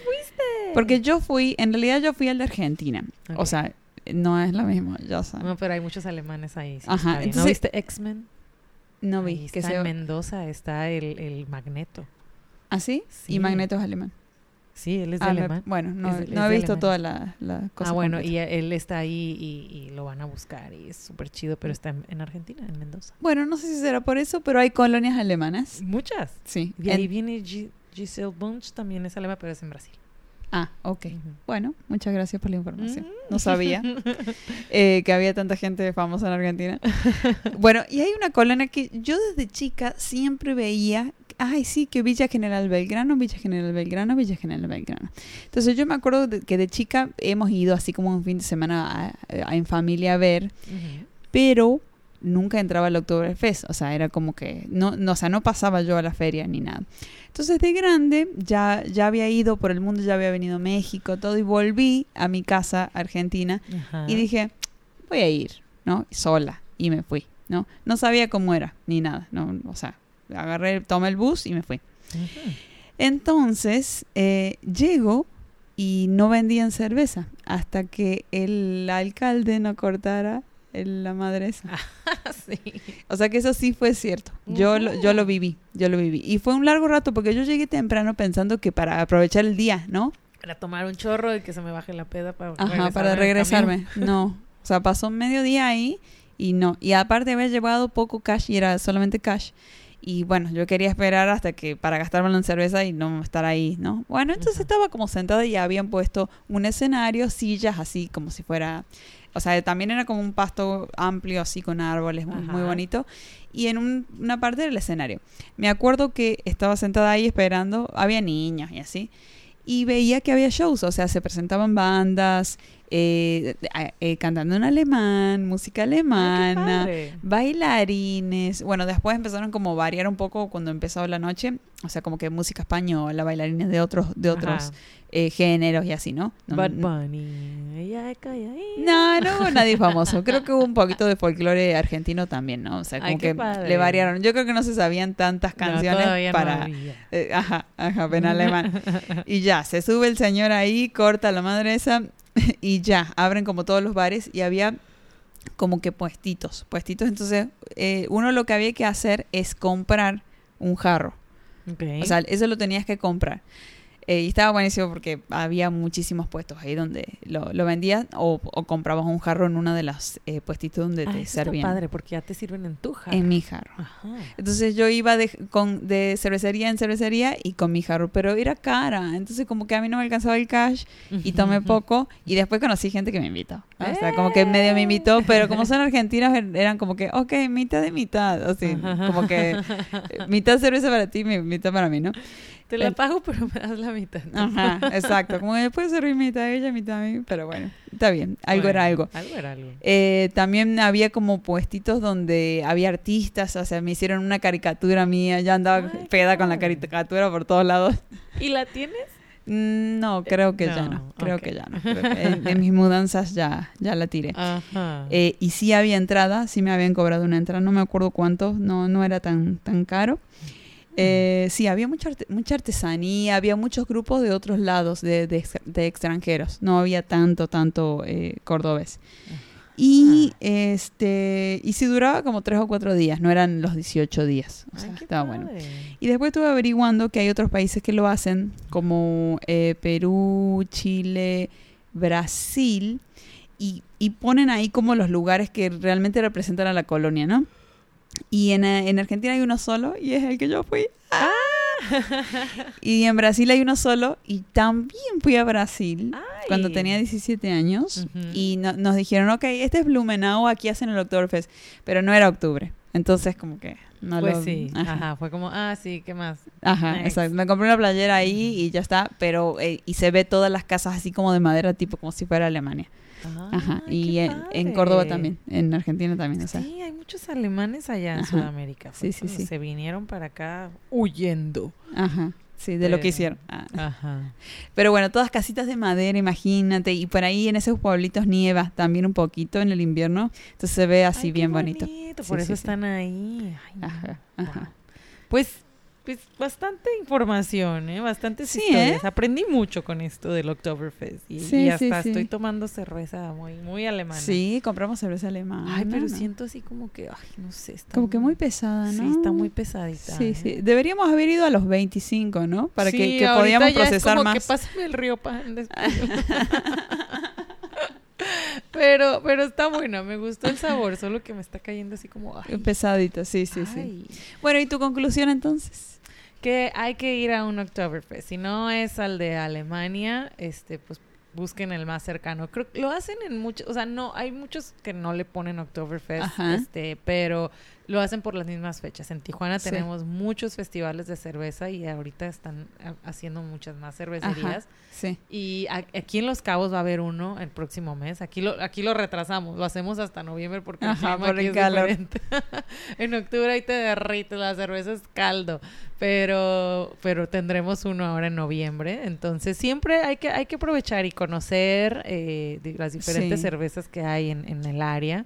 [SPEAKER 2] Porque yo fui, en realidad yo fui al de Argentina. O sea, no es lo mismo, ya sabes.
[SPEAKER 1] No, pero hay muchos alemanes ahí. sí,
[SPEAKER 2] Ajá.
[SPEAKER 1] ¿No viste X-Men?
[SPEAKER 2] No vi.
[SPEAKER 1] Ahí
[SPEAKER 2] que
[SPEAKER 1] está
[SPEAKER 2] se...
[SPEAKER 1] en Mendoza, está el, el Magneto.
[SPEAKER 2] ¿Ah, sí?
[SPEAKER 1] Sí.
[SPEAKER 2] Y Magneto es alemán.
[SPEAKER 1] Sí, él es de
[SPEAKER 2] Ah, me-
[SPEAKER 1] alemán.
[SPEAKER 2] bueno, no,
[SPEAKER 1] Es de-
[SPEAKER 2] no
[SPEAKER 1] es
[SPEAKER 2] he visto toda la, la cosa.
[SPEAKER 1] Ah, bueno,
[SPEAKER 2] completa.
[SPEAKER 1] y él está ahí y, y lo van a buscar y es súper chido, pero está en, en Argentina, en Mendoza.
[SPEAKER 2] Bueno, no sé si será por eso, pero hay colonias alemanas.
[SPEAKER 1] Muchas.
[SPEAKER 2] Sí.
[SPEAKER 1] Y ahí
[SPEAKER 2] En-
[SPEAKER 1] viene Gi- Giselle Bunch, también es alemán, pero es en Brasil.
[SPEAKER 2] Ah, ok. Bueno, muchas gracias por la información.
[SPEAKER 1] Mm.
[SPEAKER 2] No sabía eh, que había tanta gente famosa en Argentina. bueno, y hay una colonia que yo desde chica siempre veía, ay, sí, que Villa General Belgrano, Villa General Belgrano, Villa General Belgrano. Entonces yo me acuerdo de- que de chica hemos ido así como un fin de semana a- a- en familia a ver, pero nunca entraba al Oktoberfest, o sea, era como que, no, no, o sea, no pasaba yo a la feria ni nada. Entonces de grande ya, ya había ido por el mundo, ya había venido a México, todo, y volví a mi casa, Argentina,
[SPEAKER 1] Ajá.
[SPEAKER 2] y dije, voy a ir, ¿no? Sola, y me fui, ¿no? No sabía cómo era, ni nada, ¿no? O sea, agarré, tomé el bus y me fui. Entonces, eh, llego y no vendían cerveza hasta que el alcalde no cortara el- la madre esa.
[SPEAKER 1] sí.
[SPEAKER 2] O sea que eso sí fue cierto. Yo, lo, yo lo viví, yo lo viví. Y fue un largo rato porque yo llegué temprano pensando que para aprovechar el día, ¿no?
[SPEAKER 1] Para tomar un chorro y que se me baje la peda para
[SPEAKER 2] Ajá, para regresarme. No. O sea, pasó medio día ahí y no. Y aparte había llevado poco cash y era solamente cash. Y bueno, yo quería esperar hasta que para gastármelo en cerveza y no estar ahí, ¿no? Bueno, entonces
[SPEAKER 1] Ujú.
[SPEAKER 2] estaba como sentada y ya habían puesto un escenario, sillas así como si fuera... O sea, también era como un pasto amplio así con árboles, muy, bonito. Y en un- una parte del escenario. Me acuerdo que estaba sentada ahí esperando, había niños y así. Y veía que había shows, o sea, se presentaban bandas, eh, eh, cantando en alemán, música
[SPEAKER 1] qué
[SPEAKER 2] alemana, bailarines. Bueno, después empezaron como a variar un poco cuando empezó la noche, o sea, como que música española, bailarines de otros, de otros eh, géneros y así, ¿no? No,
[SPEAKER 1] Bad
[SPEAKER 2] no,
[SPEAKER 1] Bunny.
[SPEAKER 2] Hubo nadie famoso. Creo que hubo un poquito de folclore argentino también, ¿no? O sea, como
[SPEAKER 1] Ay,
[SPEAKER 2] que
[SPEAKER 1] padre.
[SPEAKER 2] le variaron. Yo creo que no se sabían tantas canciones
[SPEAKER 1] no
[SPEAKER 2] para... ajá, ajá, en alemán. Y ya, se sube el señor ahí, corta la madre esa y ya, abren como todos los bares y había como que puestitos, puestitos. Entonces, eh, uno lo que había que hacer es comprar un jarro. O sea, eso lo tenías que comprar. Eh, y estaba buenísimo porque había muchísimos puestos ahí donde lo, lo vendías o, o comprabas un jarro en una de las eh, puestitos donde
[SPEAKER 1] Ah,
[SPEAKER 2] te
[SPEAKER 1] eso está
[SPEAKER 2] servían.
[SPEAKER 1] padre, porque ya te sirven en tu jarro.
[SPEAKER 2] En mi jarro.
[SPEAKER 1] Ajá.
[SPEAKER 2] Entonces yo iba de, con, de cervecería en cervecería y con mi jarro, pero era cara. Entonces como que a mí no me alcanzaba el cash y tomé poco y después conocí gente que me invitó. O sea, como que medio me invitó, pero como son argentinos er- eran como que, ok, mitad de mitad. Así, como que eh, mitad cerveza para ti, mi- mitad para mí, ¿no?
[SPEAKER 1] Te la
[SPEAKER 2] Eh,
[SPEAKER 1] pago, pero me das la mitad.
[SPEAKER 2] Ajá, exacto. Como después servir mitad a ella, mitad a mí, pero bueno, está bien. Algo era algo.
[SPEAKER 1] Algo era algo.
[SPEAKER 2] Eh, también había como puestitos donde había artistas, o sea, me hicieron una caricatura mía, ya andaba
[SPEAKER 1] Ay,
[SPEAKER 2] pegada con la caricatura por todos lados.
[SPEAKER 1] ¿Y la tienes?
[SPEAKER 2] Mm, No, creo que ya no,
[SPEAKER 1] no,
[SPEAKER 2] creo que ya no. Creo que en, en mis mudanzas ya, ya la tiré.
[SPEAKER 1] Ajá.
[SPEAKER 2] Eh, y sí había entrada, sí me habían cobrado una entrada, no me acuerdo cuánto, no, no era tan, tan caro. Eh, sí, había mucha, arte- mucha artesanía, había muchos grupos de otros lados, de, de de extranjeros, no había tanto, tanto eh, cordobés. Y este y sí duraba como tres o cuatro días, no eran los 18 días. O sea,
[SPEAKER 1] Ay,
[SPEAKER 2] estaba bueno. Y después estuve averiguando que hay otros países que lo hacen, como eh, Perú, Chile, Brasil, y, y ponen ahí como los lugares que realmente representan a la colonia, ¿no? Y en, eh, en Argentina hay uno solo, y es el que yo fui.
[SPEAKER 1] Ah.
[SPEAKER 2] Y en Brasil hay uno solo, y también fui a Brasil cuando tenía 17 años,
[SPEAKER 1] Ujú.
[SPEAKER 2] y no- nos dijeron, ok, este es Blumenau, aquí hacen el Oktoberfest, pero no era octubre. Entonces, como que no
[SPEAKER 1] Pues
[SPEAKER 2] lo...
[SPEAKER 1] sí,
[SPEAKER 2] ajá.
[SPEAKER 1] ajá. Fue como, ah, sí, ¿qué más?
[SPEAKER 2] Ajá,
[SPEAKER 1] Next.
[SPEAKER 2] exacto. Me compré una playera ahí y ya está, pero eh, y se ve todas las casas así como de madera, tipo como si fuera Alemania. Ajá. Y en. Córdoba también, en Argentina también, o sea.
[SPEAKER 1] Sí, hay muchos alemanes allá en
[SPEAKER 2] Ajá.
[SPEAKER 1] Sudamérica.
[SPEAKER 2] Sí, sí, sí.
[SPEAKER 1] Se vinieron para acá huyendo.
[SPEAKER 2] Ajá. Sí, de lo que hicieron. Ah.
[SPEAKER 1] Ajá.
[SPEAKER 2] Pero bueno, todas casitas de madera, imagínate, y por ahí en esos pueblitos nieva también un poquito en el invierno, entonces se ve así
[SPEAKER 1] Ay, qué
[SPEAKER 2] bien bonito.
[SPEAKER 1] Por
[SPEAKER 2] Sí,
[SPEAKER 1] eso
[SPEAKER 2] sí, sí.
[SPEAKER 1] están ahí. Ay.
[SPEAKER 2] Ajá, ajá.
[SPEAKER 1] Pues, pues bastante información, ¿eh? Bastantes
[SPEAKER 2] Sí,
[SPEAKER 1] historias. Aprendí mucho con esto del Oktoberfest. Y,
[SPEAKER 2] Sí,
[SPEAKER 1] y hasta
[SPEAKER 2] sí.
[SPEAKER 1] estoy tomando cerveza muy, muy alemana.
[SPEAKER 2] Sí, compramos cerveza alemana.
[SPEAKER 1] Ay, pero
[SPEAKER 2] ¿no?
[SPEAKER 1] siento así como que, ay, no sé. Está
[SPEAKER 2] Como que muy pesada, ¿no?
[SPEAKER 1] Sí, está muy pesadita.
[SPEAKER 2] Sí,
[SPEAKER 1] ¿eh?
[SPEAKER 2] sí. Deberíamos haber ido a los 25, ¿no? Para que, podíamos
[SPEAKER 1] ya es
[SPEAKER 2] procesar
[SPEAKER 1] como
[SPEAKER 2] más.
[SPEAKER 1] que pásame el río pan después. pero, pero está buena, me gustó el sabor, solo que me está cayendo así como, ay,
[SPEAKER 2] Pesadita, sí, sí, sí. Bueno, ¿y tu conclusión entonces?
[SPEAKER 1] Que hay que ir a un Oktoberfest. Si no es al de Alemania, este, pues busquen el más cercano. Creo que lo hacen en muchos, o sea, no, hay muchos que no le ponen Oktoberfest, este, pero lo hacen por las mismas fechas. En Tijuana
[SPEAKER 2] Sí.
[SPEAKER 1] tenemos muchos festivales de cerveza y ahorita están ha- haciendo muchas más cervecerías.
[SPEAKER 2] Sí.
[SPEAKER 1] Y aquí en Los Cabos va a haber uno el próximo mes. Aquí lo, aquí lo retrasamos, lo hacemos hasta noviembre porque
[SPEAKER 2] Ajá, por
[SPEAKER 1] aquí
[SPEAKER 2] el
[SPEAKER 1] es
[SPEAKER 2] calor.
[SPEAKER 1] en octubre ahí te derrites, la cerveza es caldo. Pero, pero tendremos uno ahora en noviembre. Entonces siempre hay que, hay que aprovechar y conocer eh, las diferentes
[SPEAKER 2] Sí.
[SPEAKER 1] cervezas que hay en, en el área.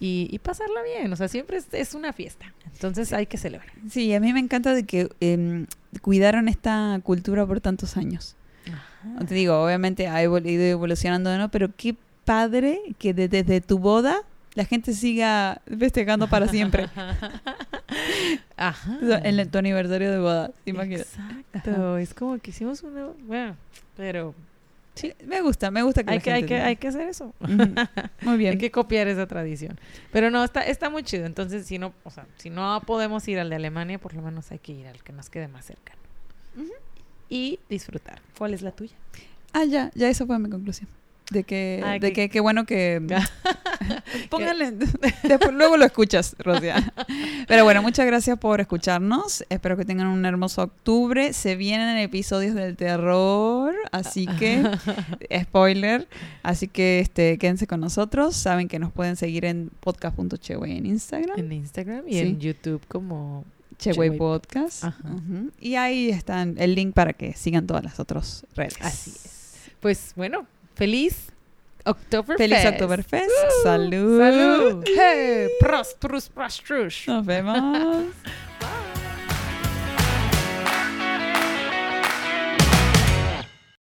[SPEAKER 1] Y, y pasarla bien, o sea, siempre es, es una fiesta. Entonces hay que celebrar.
[SPEAKER 2] Sí, a mí me encanta de que em, cuidaron esta cultura por tantos años. Te digo, obviamente ha ido evolucionando, ¿no? Pero qué padre que de- desde tu boda la gente siga festejando para siempre.
[SPEAKER 1] Ajá.
[SPEAKER 2] En el- tu aniversario de boda, imagínate.
[SPEAKER 1] Exacto, es como que hicimos una, bueno, pero
[SPEAKER 2] Sí, me gusta, me gusta que
[SPEAKER 1] hay
[SPEAKER 2] la
[SPEAKER 1] que, hay que, hay que hacer eso.
[SPEAKER 2] Muy bien.
[SPEAKER 1] Hay que copiar esa tradición. Pero no, está, está muy chido. Entonces, si no, o sea, si no podemos ir al de Alemania, por lo menos hay que ir al que nos quede más cercano. Y disfrutar. ¿Cuál es la tuya?
[SPEAKER 2] Ah, ya, ya esa fue mi conclusión. De que,
[SPEAKER 1] Ah,
[SPEAKER 2] de
[SPEAKER 1] que-
[SPEAKER 2] qué bueno que... Póngale... Después, luego lo escuchas, Rosia. Pero bueno, muchas gracias por escucharnos. Espero que tengan un hermoso octubre. Se vienen episodios del terror, así que... spoiler. Así que este, quédense con nosotros. Saben que nos pueden seguir en podcast.cheway en Instagram.
[SPEAKER 1] En Instagram y
[SPEAKER 2] Sí.
[SPEAKER 1] en YouTube como...
[SPEAKER 2] Cheway Podcast.
[SPEAKER 1] Ajá.
[SPEAKER 2] Y ahí están el link para que sigan todas las otras redes.
[SPEAKER 1] Así es. Pues bueno, feliz Oktoberfest.
[SPEAKER 2] Feliz Oktoberfest.
[SPEAKER 1] Uh,
[SPEAKER 2] Salud.
[SPEAKER 1] Salud. Hey, prost, prost, prost, prost.
[SPEAKER 2] Nos vemos.